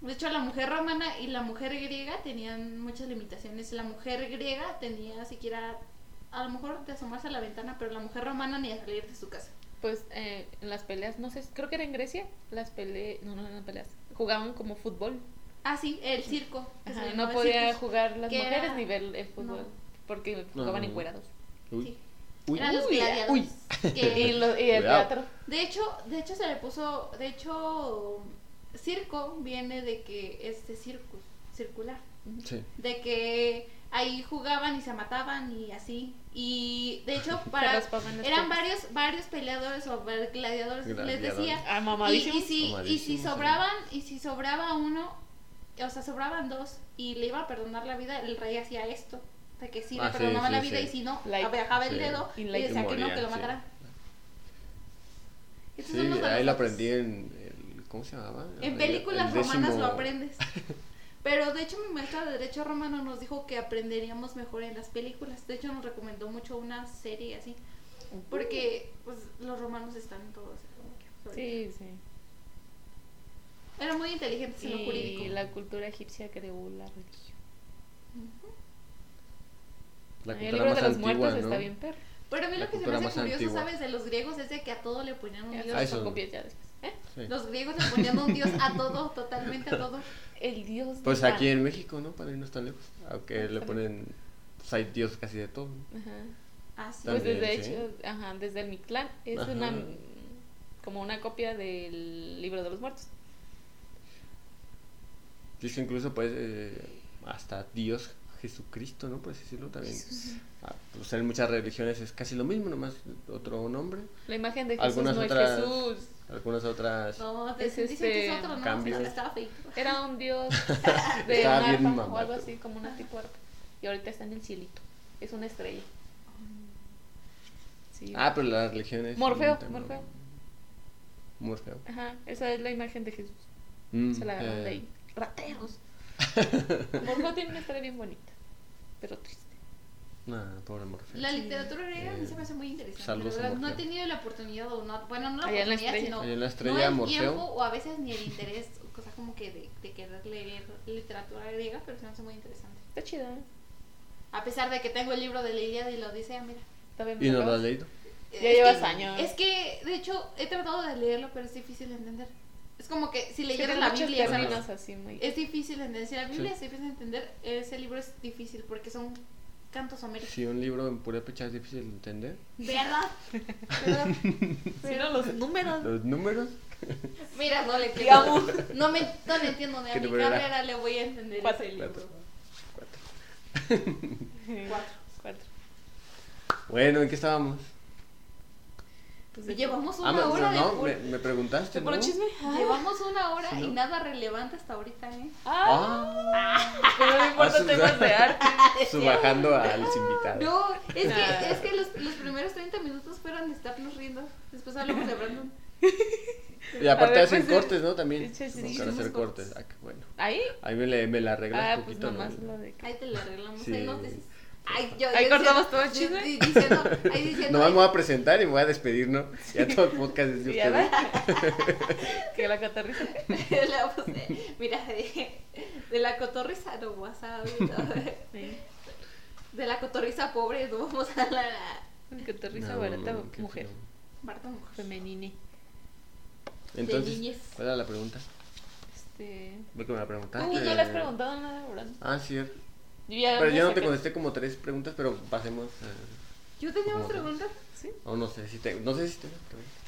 De hecho, la mujer romana y la mujer griega tenían muchas limitaciones. La mujer griega tenía siquiera a lo mejor de asomarse a la ventana, pero la mujer romana ni a salir de su casa. Pues eh, en las peleas, no sé, creo que era en Grecia, las peleas, no, no eran peleas, jugaban como fútbol. Ah, sí, el circo. Ajá, no podía circus. jugar las que mujeres era- ni ver el fútbol, no. porque jugaban No. encuerados. Uy. Sí. Uy. Eran los Uy, gladiadores. uy. que- Y, lo- y el Cuidado. teatro. De hecho, de hecho se le puso, de hecho, circo viene de que este circus, circular, Sí. de que ahí jugaban y se mataban y así. Y de hecho para eran varios varios peleadores o gladiadores les Gladiadores. decía. Ah, Y, y si y si sobraban y si sobraba uno, o sea, sobraban dos y le iba a perdonar la vida, el rey hacía esto. De que sí Ah, le sí, perdonaba sí, la vida sí. y si no, Like. abejaba el Sí. dedo Y decía que no, Moría, que lo. Estos Sí, son ahí lo aprendí en. el- ¿Cómo se llamaba? En El- películas el romanas lo aprendes. Pero de hecho mi maestra de Derecho Romano nos dijo que aprenderíamos mejor en las películas. De hecho nos recomendó mucho una serie así. Porque pues los romanos están todos. Sí, sí. Eran muy inteligentes en lo jurídico. Y la cultura egipcia creó la religión. El libro más de los antigua, muertos ¿no? está bien perro. Pero a mí La lo que se me hace curioso, antigua. ¿sabes? De los griegos es de que a todo le ponían un dios. Ah, eso- copias ya después. ¿Eh? Sí. Los griegos le ponían un dios a todo, totalmente a todo. El dios. Pues aquí en México, ¿no? Para irnos tan lejos. Aunque le ponen. Pues hay dios casi de todo. ¿no? Ajá. Ah, sí. Pues También, desde sí. hecho, ajá, desde el Mictlán es Ajá. una como una copia del libro de los muertos. Dice incluso, pues, eh, hasta Dios Jesucristo, ¿no? Por así decirlo también. Ah, pues en muchas religiones es casi lo mismo, nomás otro nombre. La imagen de Jesús Algunas no otras- es Jesús. Algunas otras. No, Es dicen que es este otro, no, cambio. sí, estaba feito. Era un dios de un bien arpa o algo así, como una tipo arpa. Y ahorita está en el cielito. Es una estrella. Sí. Ah, pero las religiones. Morfeo. Morfeo. Morfeo. Ajá, esa es la imagen de Jesús. Mm, Se la agarraron eh, de ahí. Rateros. Morfeo tiene una historia bien bonita, pero triste. Nah, pobre Morfeo. La literatura griega a mí se me hace muy interesante. Saludos la a verdad, no he tenido la oportunidad o no, bueno, no la Allá en la oportunidad, sino Allá en la no el Morfeo. tiempo o a veces ni el interés, o sea, como que de, de querer leer literatura griega, pero se me hace muy interesante. Está chida. ¿eh? A pesar de que tengo el libro de la Ilíada y la Odisea, mira. Me ¿Y no lo has leído? Ya Es llevas que- años. Es que, de hecho, he tratado de leerlo, pero es difícil de entender. Es como que si leyeras Tiene la Biblia, términos así muy... Es difícil de entender. Si la Biblia Sí. es difícil de entender, ese libro es difícil porque son cantos homéricos. Si un libro en purépecha es difícil de entender. ¿Verdad? ¿Verdad? Pero los números. Los números. Mira, no le entiendo. Digamos. No, me, no le entiendo ni a ¿Qué mi número era? carrera le voy a entender Cuatro. ese libro. Cuatro. Cuatro. Cuatro. Bueno, ¿en qué estábamos? Pues Llevamos una Ah, hora no, de me, me preguntaste, ¿De ¿no? puro chisme? Ah. Llevamos una hora Sí, y ¿no? nada relevante hasta ahorita, ¿eh? Ah, Ah, pero no me importa Ah, su- temas de arte. subajando a los invitados. No, es que, Nah. es que los, los primeros 30 minutos fueron de estarnos riendo. Después hablamos de Brandon. Y aparte ver, hacen pues, cortes, ¿no? También. sí, sí, Como sí, para hacer cortes. cortes. Ah, bueno. ¿Ahí? Ahí me, le, me la arreglas Ah, un pues poquito, nomás ¿no? lo de... Ahí te lo arreglamos. Sí. Ahí nos dices. Ay, yo, Ahí yo cortamos todo el chisme. di- Diciendo, ahí diciendo. Nomás me voy a presentar y me voy a despedir, ¿no? Ya todo el podcast es de ¿Ya ustedes. que la la puse- mira, de, de la cotorriza no vas a. De la cotorriza pobre no vamos a hablar a Catarriza No, barata no, mujer. Marta Mujer. Femenine. Entonces, niñez. ¿cuál era la pregunta? Este... Porque me la preguntaste. Uy, no le has preguntado nada, Brandon. Ah, cierto. Ya Pero yo no te contesté como tres preguntas, pero pasemos. eh, ¿Yo tenía ¿Cómo más preguntas? ¿Sí? o no sé si te. No sé si te.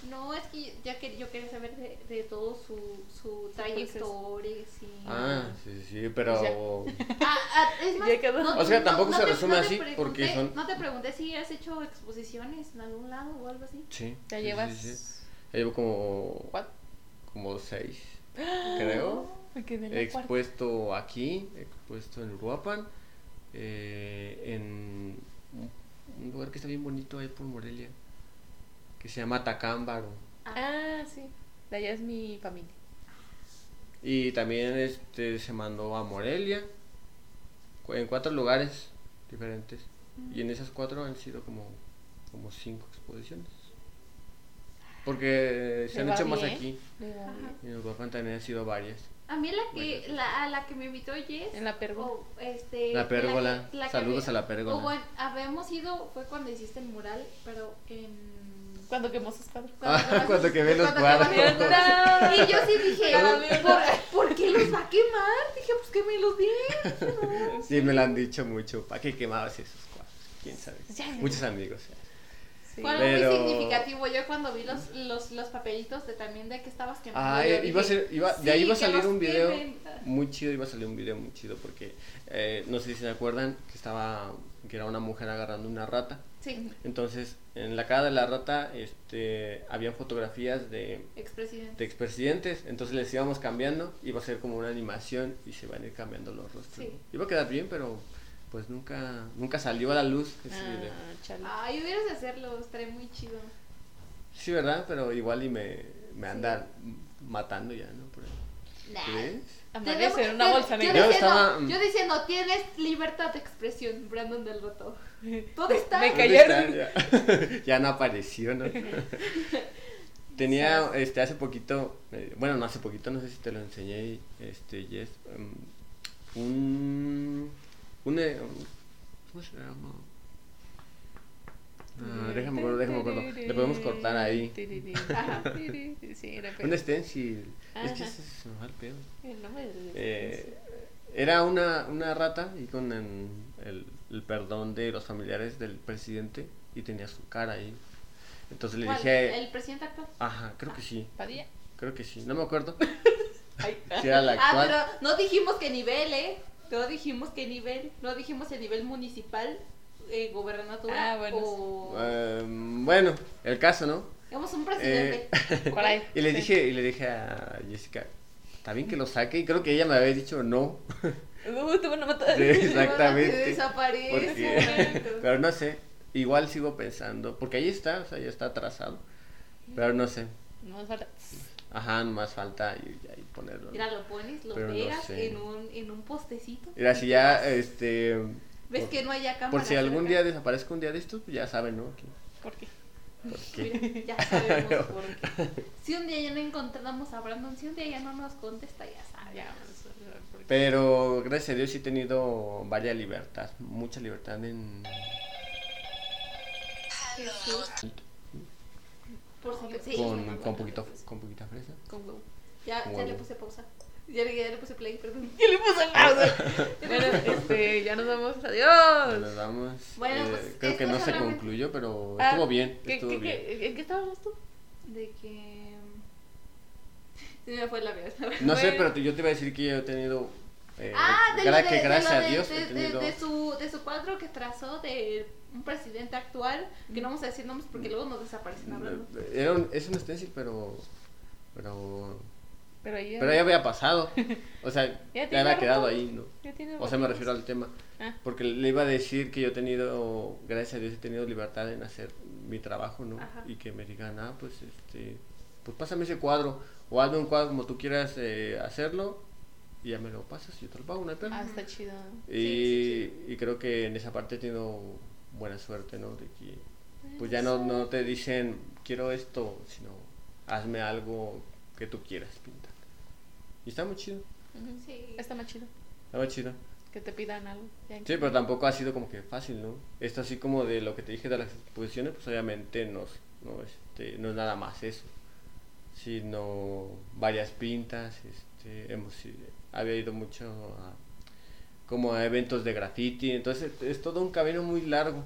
No, es que ya que yo quería saber de, de todo su, su trayectoria, sí. Ah, sí, sí, pero. Ah, ah, es más, Ya quedó. O sea, tampoco se te- resume te así, pregunté- porque son- No te pregunté si has hecho exposiciones en algún lado o algo así. Sí. Ya sí, llevas... sí, sí. Ya llevo como. ¿Cuatro? Como seis, creo. Me quedé en He la cuarta. expuesto aquí, expuesto en Uruapan, eh, en un- lugar que está bien bonito ahí por Morelia, que se llama Tacámbaro. Ah, sí. De allá es mi familia. Y también este se mandó a Morelia, en cuatro lugares diferentes. Y en esas cuatro han sido como, como cinco exposiciones. Porque se Le han hecho más aquí. Y en Uruapan también han sido varias. A mí la que, Bueno. la, a la que me invitó Jess. En la pérgola. o, este, La pérgola. que- que Saludos a la pérgola. o bueno, habíamos ido, fue cuando hiciste el mural, pero en... Cuando quemó sus cuadros. Ah, cuando quemé los cuando cuadros. Y yo sí dije, la. ¿por, por qué los va a quemar? Dije, pues quémelos bien. Sí, me lo han dicho mucho. ¿Para qué quemabas esos cuadros? ¿Quién sabe? Ya. Muchos amigos. Sí. Fue algo Pero- muy significativo. Yo cuando vi los, los, los papelitos de también de que estabas quemando. Ah, yo iba a ser, iba, de sí, ahí iba a salir un video muy chido, iba a salir un video muy chido porque eh, no sé si se acuerdan que estaba, que era una mujer agarrando una rata. Sí, Entonces, en la cara de la rata, este, había fotografías de, expresidente. de expresidentes, entonces les íbamos cambiando, iba a ser como una animación y se van a ir cambiando los rostros. Sí. Iba a quedar bien, pero pues nunca, nunca salió a la luz ese video. Ah, chale. Ay, hubieras de hacerlo, estaría muy chido. Sí, ¿verdad? Pero igual y me, me anda matando ya, ¿no? Por. Nah. ¿Crees? Amanece en una Yo- bolsa negra. Yo diciendo, estaba- yo diciendo, tienes libertad de expresión, Brandon del Roto. ¿Dónde está? Me ¿Dónde cayeron. Ya, ya no apareció, ¿no? Tenía, este, hace poquito, eh, bueno, no hace poquito, no sé si te lo enseñé, este, Jess, um, un, un, eh, un- ¿cómo se llama? Ah, déjame acuerdo, déjame acuerdo. Le podemos cortar ahí. Ajá. Sí, era Un stencil. Es que se me va el pedo. El nombre del Eh, era una, una rata y con el, el- el perdón de los familiares del presidente y tenía su cara ahí. Entonces le dije, ¿El presidente actual? ajá, creo que sí, Padilla. creo que sí, no me acuerdo si era la Ah, pero no dijimos qué nivel, ¿eh? No dijimos qué nivel. No dijimos el nivel municipal, eh, gobernatura Ah, bueno. o... Eh, bueno, el caso, ¿no? Digamos un presidente. Eh, Por ahí. y le Sí. dije, y le dije a Jessica, está bien que lo saque, y creo que ella me había dicho no. Uh, te van a matar. Sí, exactamente. Porque, pero no sé, igual sigo pensando, porque ahí está, o sea, ya está atrasado. Pero no sé, No hace falta. Ajá, nomás falta y, y ponerlo. Mira, lo pones, lo Pero no pegas sé. en, un, en un postecito. Mira, si ya, este, ¿Ves por- que no haya cámara? por si algún día desaparezco un día de estos, pues ya saben, ¿no? ¿Por qué? porque- Mira, ya sabemos por qué. Si un día ya no encontramos a Brandon, si un día ya no nos contesta, ya por qué. Pero gracias a Dios sí he tenido varias libertad, mucha libertad en... Jesús. Por si sí, con, con poquito, con poquita fresa. Con huevo. Ya, con ya le puse pausa. Ya le, ya le puse play, perdón. Ya le puse pausa. bueno, este, ya nos vamos. Adiós. Nos vamos. Bueno, Eh, pues, creo que no se concluyó, pero Ah, estuvo bien. ¿qué- Estuvo qué- bien. qué- ¿En qué estábamos tú? De que. Sí, me fue la vida. No sé, pero yo te iba a decir que yo he tenido. Eh, Ah, de gra- de, que gracias a Dios tenido. su, de su cuadro que trazó de un presidente actual, que no vamos a decir nombres porque luego nos desaparecen hablando. Era un, es un stencil, pero. Pero. Pero ya había pasado. O sea, ya, había quedado ahí, ¿no? O sea, me refiero al tema. Ah. Porque le iba a decir que yo he tenido, gracias a Dios, he tenido libertad en hacer mi trabajo, ¿no? Ajá. Y que me digan, ah, pues, este, pues pásame ese cuadro, o hazme un cuadro como tú quieras eh, hacerlo, y ya me lo pasas y yo te lo pago, no hay pedo. Ah, está chido. y, sí, y creo que en esa parte he tenido buena suerte, ¿no? De que, pues ya no, no te dicen, quiero esto, sino, hazme algo que tú quieras pintar. Y está muy chido. Sí. Está más chido. está muy chido. Que te pidan algo. ya Sí, pero tampoco ha sido como que fácil, ¿no? Esto así como de lo que te dije de las exposiciones, pues obviamente no, no, este, no es nada más eso, sino varias pintas, este, hemos ido- había ido mucho a, como a eventos de graffiti, entonces es todo un camino muy largo,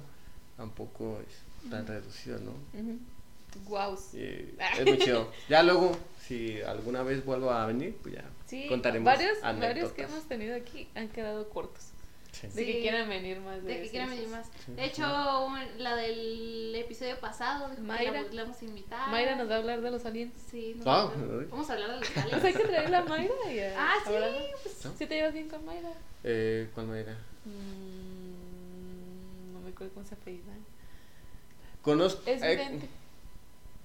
tampoco es tan reducido, ¿no? Guau. Y es muy chido. Ya luego, si alguna vez vuelvo a venir, pues ya Sí, contaremos varios, que hemos tenido aquí han quedado cortos. Sí. De que quieran venir más. De que veces. quieran venir más. De hecho, un- la del episodio pasado, dijo que Mayra. la volvemos a invitar. Mayra nos va a hablar de los aliens. Sí, nos Ah, a. Vamos a hablar de los Pues hay aliens. que traerla a Mayra y a Ah, sí, pues, ¿No? ¿Sí te llevas bien con Mayra? Eh, ¿Cuál manera? Mm, no me acuerdo cómo se apellida. Conozco. Es eh, vidente.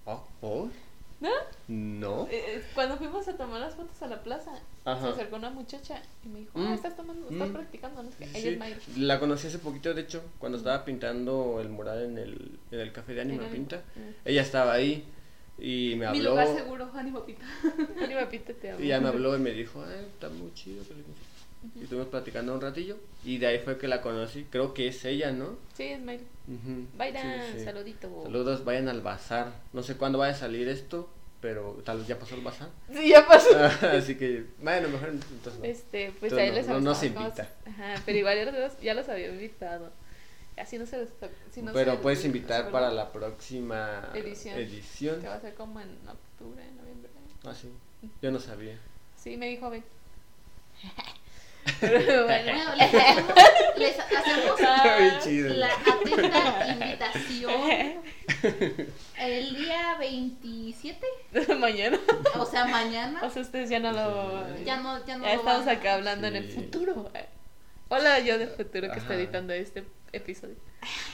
oh, ¿oh? ¿No? No. Eh, eh, cuando fuimos a tomar las fotos a la plaza, se acercó una muchacha y me dijo, Mm. ah, estás tomando, estás Mm. practicando, no qué. Sí, Ella es Mayra. La conocí hace poquito, de hecho, cuando estaba pintando el mural en el, en el café de Anima el- Pinta. Mm. Ella estaba ahí y me Mi habló. lugar seguro, ánimo pita. Anima Pita te amo. Y ya me habló y me dijo, ay, está muy chido. que guste". Y estuvimos platicando un ratillo. Y de ahí fue que la conocí. Creo que es ella, ¿no? Sí, es Mayra. Ujú, Mayra, sí, sí. saludito. Saludos, vayan al bazar. No sé cuándo vaya a salir esto, pero tal vez ya pasó el bazar. Sí, ya pasó. Así que, bueno, mejor entonces no. Este, pues Entonces ahí no- les no- no se invita. Ajá, pero igual ya los, ya los había invitado. Así no se los si no pero se- puedes invitar para la próxima Edición. edición. Que va a ser como en octubre, noviembre. Ah, sí. Yo no sabía. Sí, me dijo, ven. Pero bueno. Bueno, les hacemos, les la atenta invitación el día 27, Mañana. o sea, mañana. O sea, ustedes ya no lo. Ya no, ya no Ya lo estamos van acá hablando en el futuro. Hola, yo del futuro que está editando este episodio.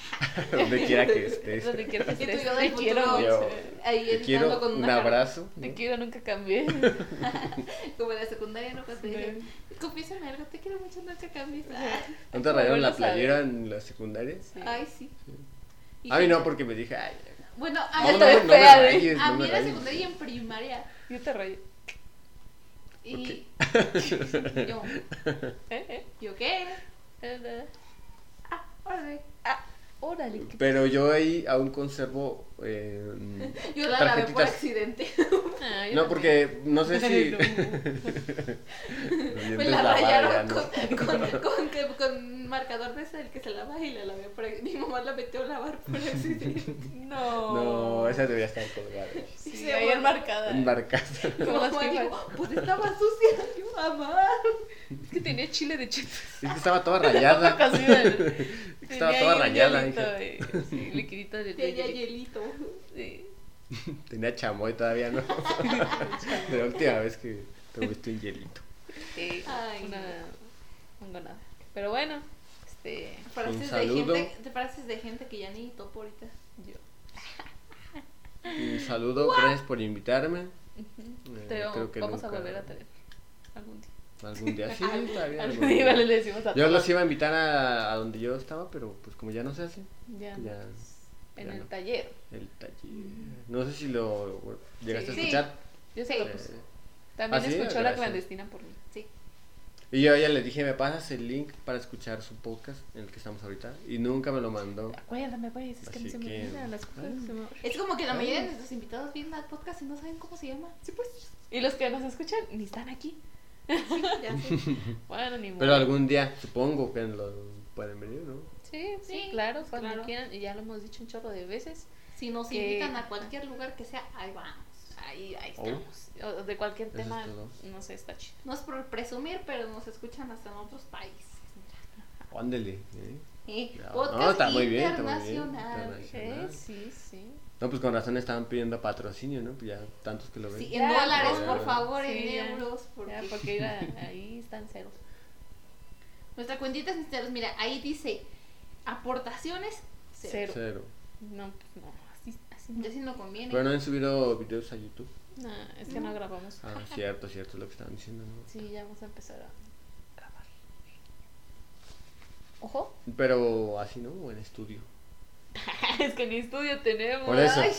Donde quiera que estés. Donde quiera que Y tú estés. y yo Te quiero. Yo Ahí te editando quiero con un abrazo. Te ¿no? quiero, nunca cambié. Como en la secundaria, ¿no? Te dicen, Sí. confiésame algo, te quiero mucho, nunca cambies. Ah, ¿No te rayaron la a playera en la secundaria? Sí. Ay, sí. A mí no, porque me dije, ay, Bueno, a no, mí, no, no, no ¿eh? rayes, a no mí en la secundaria y en primaria. Yo te rayo. Y yo, ¿Eh? ¿Eh? ¿yo qué? Órale. Ah, órale. Pero yo ahí aún conservo. eh, Yo la lavé por accidente. Ah, No, porque no sé si. Me la rayaron no. con, con, con, que- con marcador de ese el que se lava y la lavé por ac- Mi mamá la metió a lavar por accidente. No. No, esa debería estar colgada. Sí, Sí, ahí enmarcada. Embarcada. Mi mamá dijo, pues estaba sucia. Yo, mamá. Es que tenía chile de chetos. Es que estaba toda rayada. Que estaba toda rayada. hielito, hija. eh, Sí, liquidito de de Tenía hielito. hielito. Sí. Tenía chamoy todavía, ¿no? De la última vez que te viste un hielito. Sí, Ay, una mongonada. Pero bueno, este. Frases de, saludo. gente, de frases de gente que ya ni topo ahorita. Yo. Un saludo, gracias por invitarme. Ujú. Eh, Te- creo que vamos a nunca- volver a traer algún día. Algún día sí, está bien. Algún algún día día. le decimos a Yo todos. los iba a invitar a, a donde yo estaba, pero pues como ya no se hace, Ya, pues ya en ya el no. taller. el taller. No sé si lo llegaste Sí. a escuchar. Yo sí Sí. lo Eh, puse. También ¿ah, sí? escuchó la clandestina por mí. Sí. Y yo a ella le dije, me pasas el link para escuchar su podcast en el que estamos ahorita. Y nunca me lo mandó. Acuérdame, pues, es que no se me que- olvidan las cosas. Se me- Es como que la mayoría de nuestros invitados vienen al podcast y no saben cómo se llama. Sí, pues. Y los que nos escuchan ni están aquí. Sí, ya sé. Bueno, ni modo. Pero algún día, supongo que lo pueden venir, ¿no? Sí, sí, Sí, claro, cuando claro. quieran. Y ya lo hemos dicho un chorro de veces. Si nos Que- invitan a cualquier lugar que sea, ahí vamos. Ahí, ahí Oh. estamos. O De cualquier Eso tema, no sé, está chido. No es por presumir, pero nos escuchan hasta en otros países. Ándele. ¿eh? Podcast no, está muy bien, está muy bien, internacional. internacional. Eh, sí, sí. No, pues con razón estaban pidiendo patrocinio, ¿no? Pues ya tantos que lo ven. Sí, en dólares, por favor, Sí, en ya. euros. Porque Ya, porque ahí están ceros. Nuestra cuentita es ceros. Mira, ahí dice aportaciones cero. Cero. Cero. No, pues no, así, así no. Ya si no conviene. Pero no han subido videos a YouTube. No, es que no, grabamos. Ah, cierto, cierto, es lo que estaban diciendo, ¿no? Sí, ya vamos a empezar a grabar. Ojo. Pero así, ¿no? O en estudio. es que ni estudio tenemos. Por eso. Ay,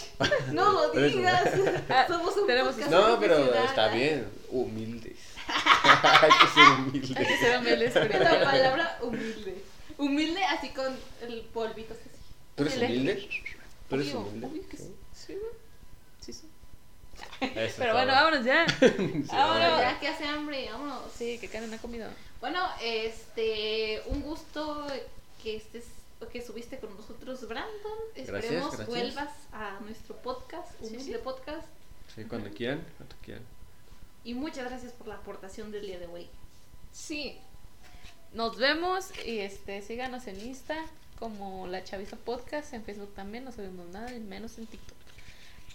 no lo digas. Somos un tenemos podcast No, pero está bien. Humildes. Hay que ser Hay que humildes. ser humildes Es la palabra humilde. Humilde así con el polvito así. ¿Tú eres humilde? ¿Tú eres Obvio, humilde? obvio que Sí. sí. Sí. Sí. Eso Pero bueno, todo. vámonos ya. Sí, Vámonos. ya que hace hambre, vámonos. Sí, que Karen ha comido. Bueno, este, un gusto que estés, que subiste con nosotros, Brandon. Esperemos gracias. vuelvas a nuestro podcast, Sí, humilde sí. podcast. Sí, cuando quieran, cuando quieran. Y muchas gracias por la aportación del día de hoy. Sí. Nos vemos y este síganos en Insta como La Chaviza Podcast, en Facebook también, no sabemos nada, y menos en TikTok.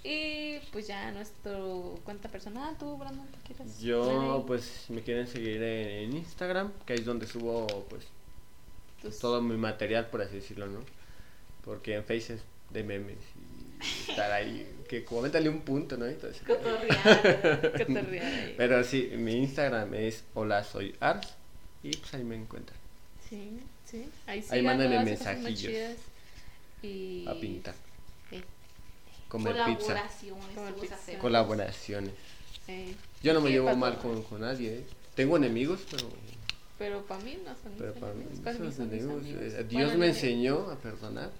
Y pues ya nuestro cuenta personal, tú, Brandon, ¿qué quieres? Yo, pues, si me quieren seguir en Instagram, que ahí es donde subo, pues, tus- todo mi material, por así decirlo, ¿no? Porque en Face es de memes y estar ahí, que coméntale un punto, ¿no? Entonces, Cotorrear. ahí. pero sí, mi Instagram es hola soy Ars y pues ahí me encuentran Sí, sí. Ahí, Ahí mándenme cosas muy mensajillos. Y... a pintar, Sí, comer pizza, Colaboraciones, pizza. hacer. sí. Yo no me Sí, llevo mal con, con nadie, ¿eh? Tengo enemigos, pero, Pero para mí no son pero mis enemigos. Para mí son mis enemigos. amigos. Eh, Dios Bueno, me enseñó a perdonar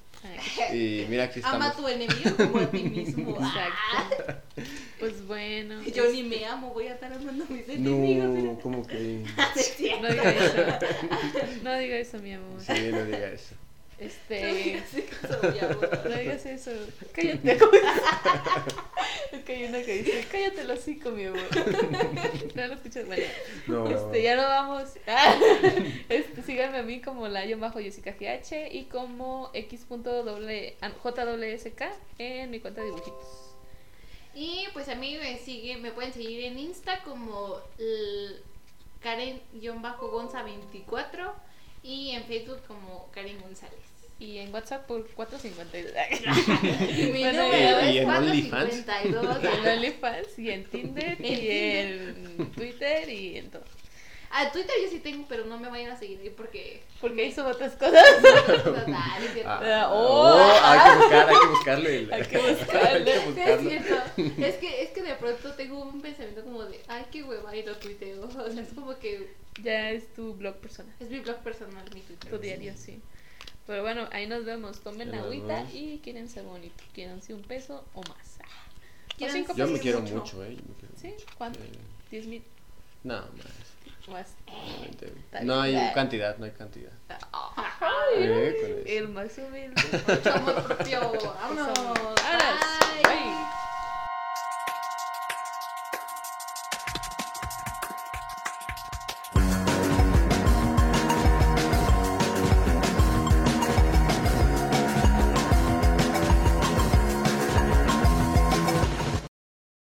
y mira que estamos. Ama a tu enemigo como a ti mismo. Ah, Exacto. Pues bueno. yo ni este, me amo, voy a estar amando a mis enemigos. No, mira. como que. Cierto. No diga eso. No diga eso, mi amor. Sí, no diga eso. No Este. digas eso, mi amor. No digas eso. Cállate. Es que hay una que dice, cállate el hocico, mi amor. No lo escuchas. No. Este, ya no vamos. Ah, Este, síganme a mí como la bajo Jessica GH y como x.jwsk en mi cuenta de dibujitos. Y pues a mí me sigue, me pueden seguir en Insta como l- Karen-Gonza24 y en Facebook como Karen González. Y en WhatsApp por 452. Y mi Bueno, número y es en OnlyFans. 452. Y en OnlyFans y en Tinder En y Tinder. en Twitter y en todo. Ah, Twitter yo sí tengo, pero no me vayan a seguir ahí porque... Porque ahí son otras cosas. Ah, es cierto. Ah, Oh. oh, hay que buscar, hay que buscarle. el- Hay que buscarle. hay que Sí, es buscarlo. cierto. Es que, es que de pronto tengo un pensamiento como de, ay, qué hueva y lo tuiteo. O sea, es como que Ya es tu blog personal. es mi blog personal, mi Twitter. Tu diario, sí. Pero bueno, ahí nos vemos. Tomen agüita vemos. y quieren ser bonito. Quieranse un peso o más. Ah, Quieren cinco Yo me pesos quiero mucho. mucho, ¿eh? Yo me quiero ¿Sí? mucho. ¿Cuánto? Sí. ¿Diez mil? No, más. Más. No hay cantidad, no hay cantidad. Ay, Eh, el más humilde. Mucho amor propio. Vámonos. Vámonos. Bye. Bye.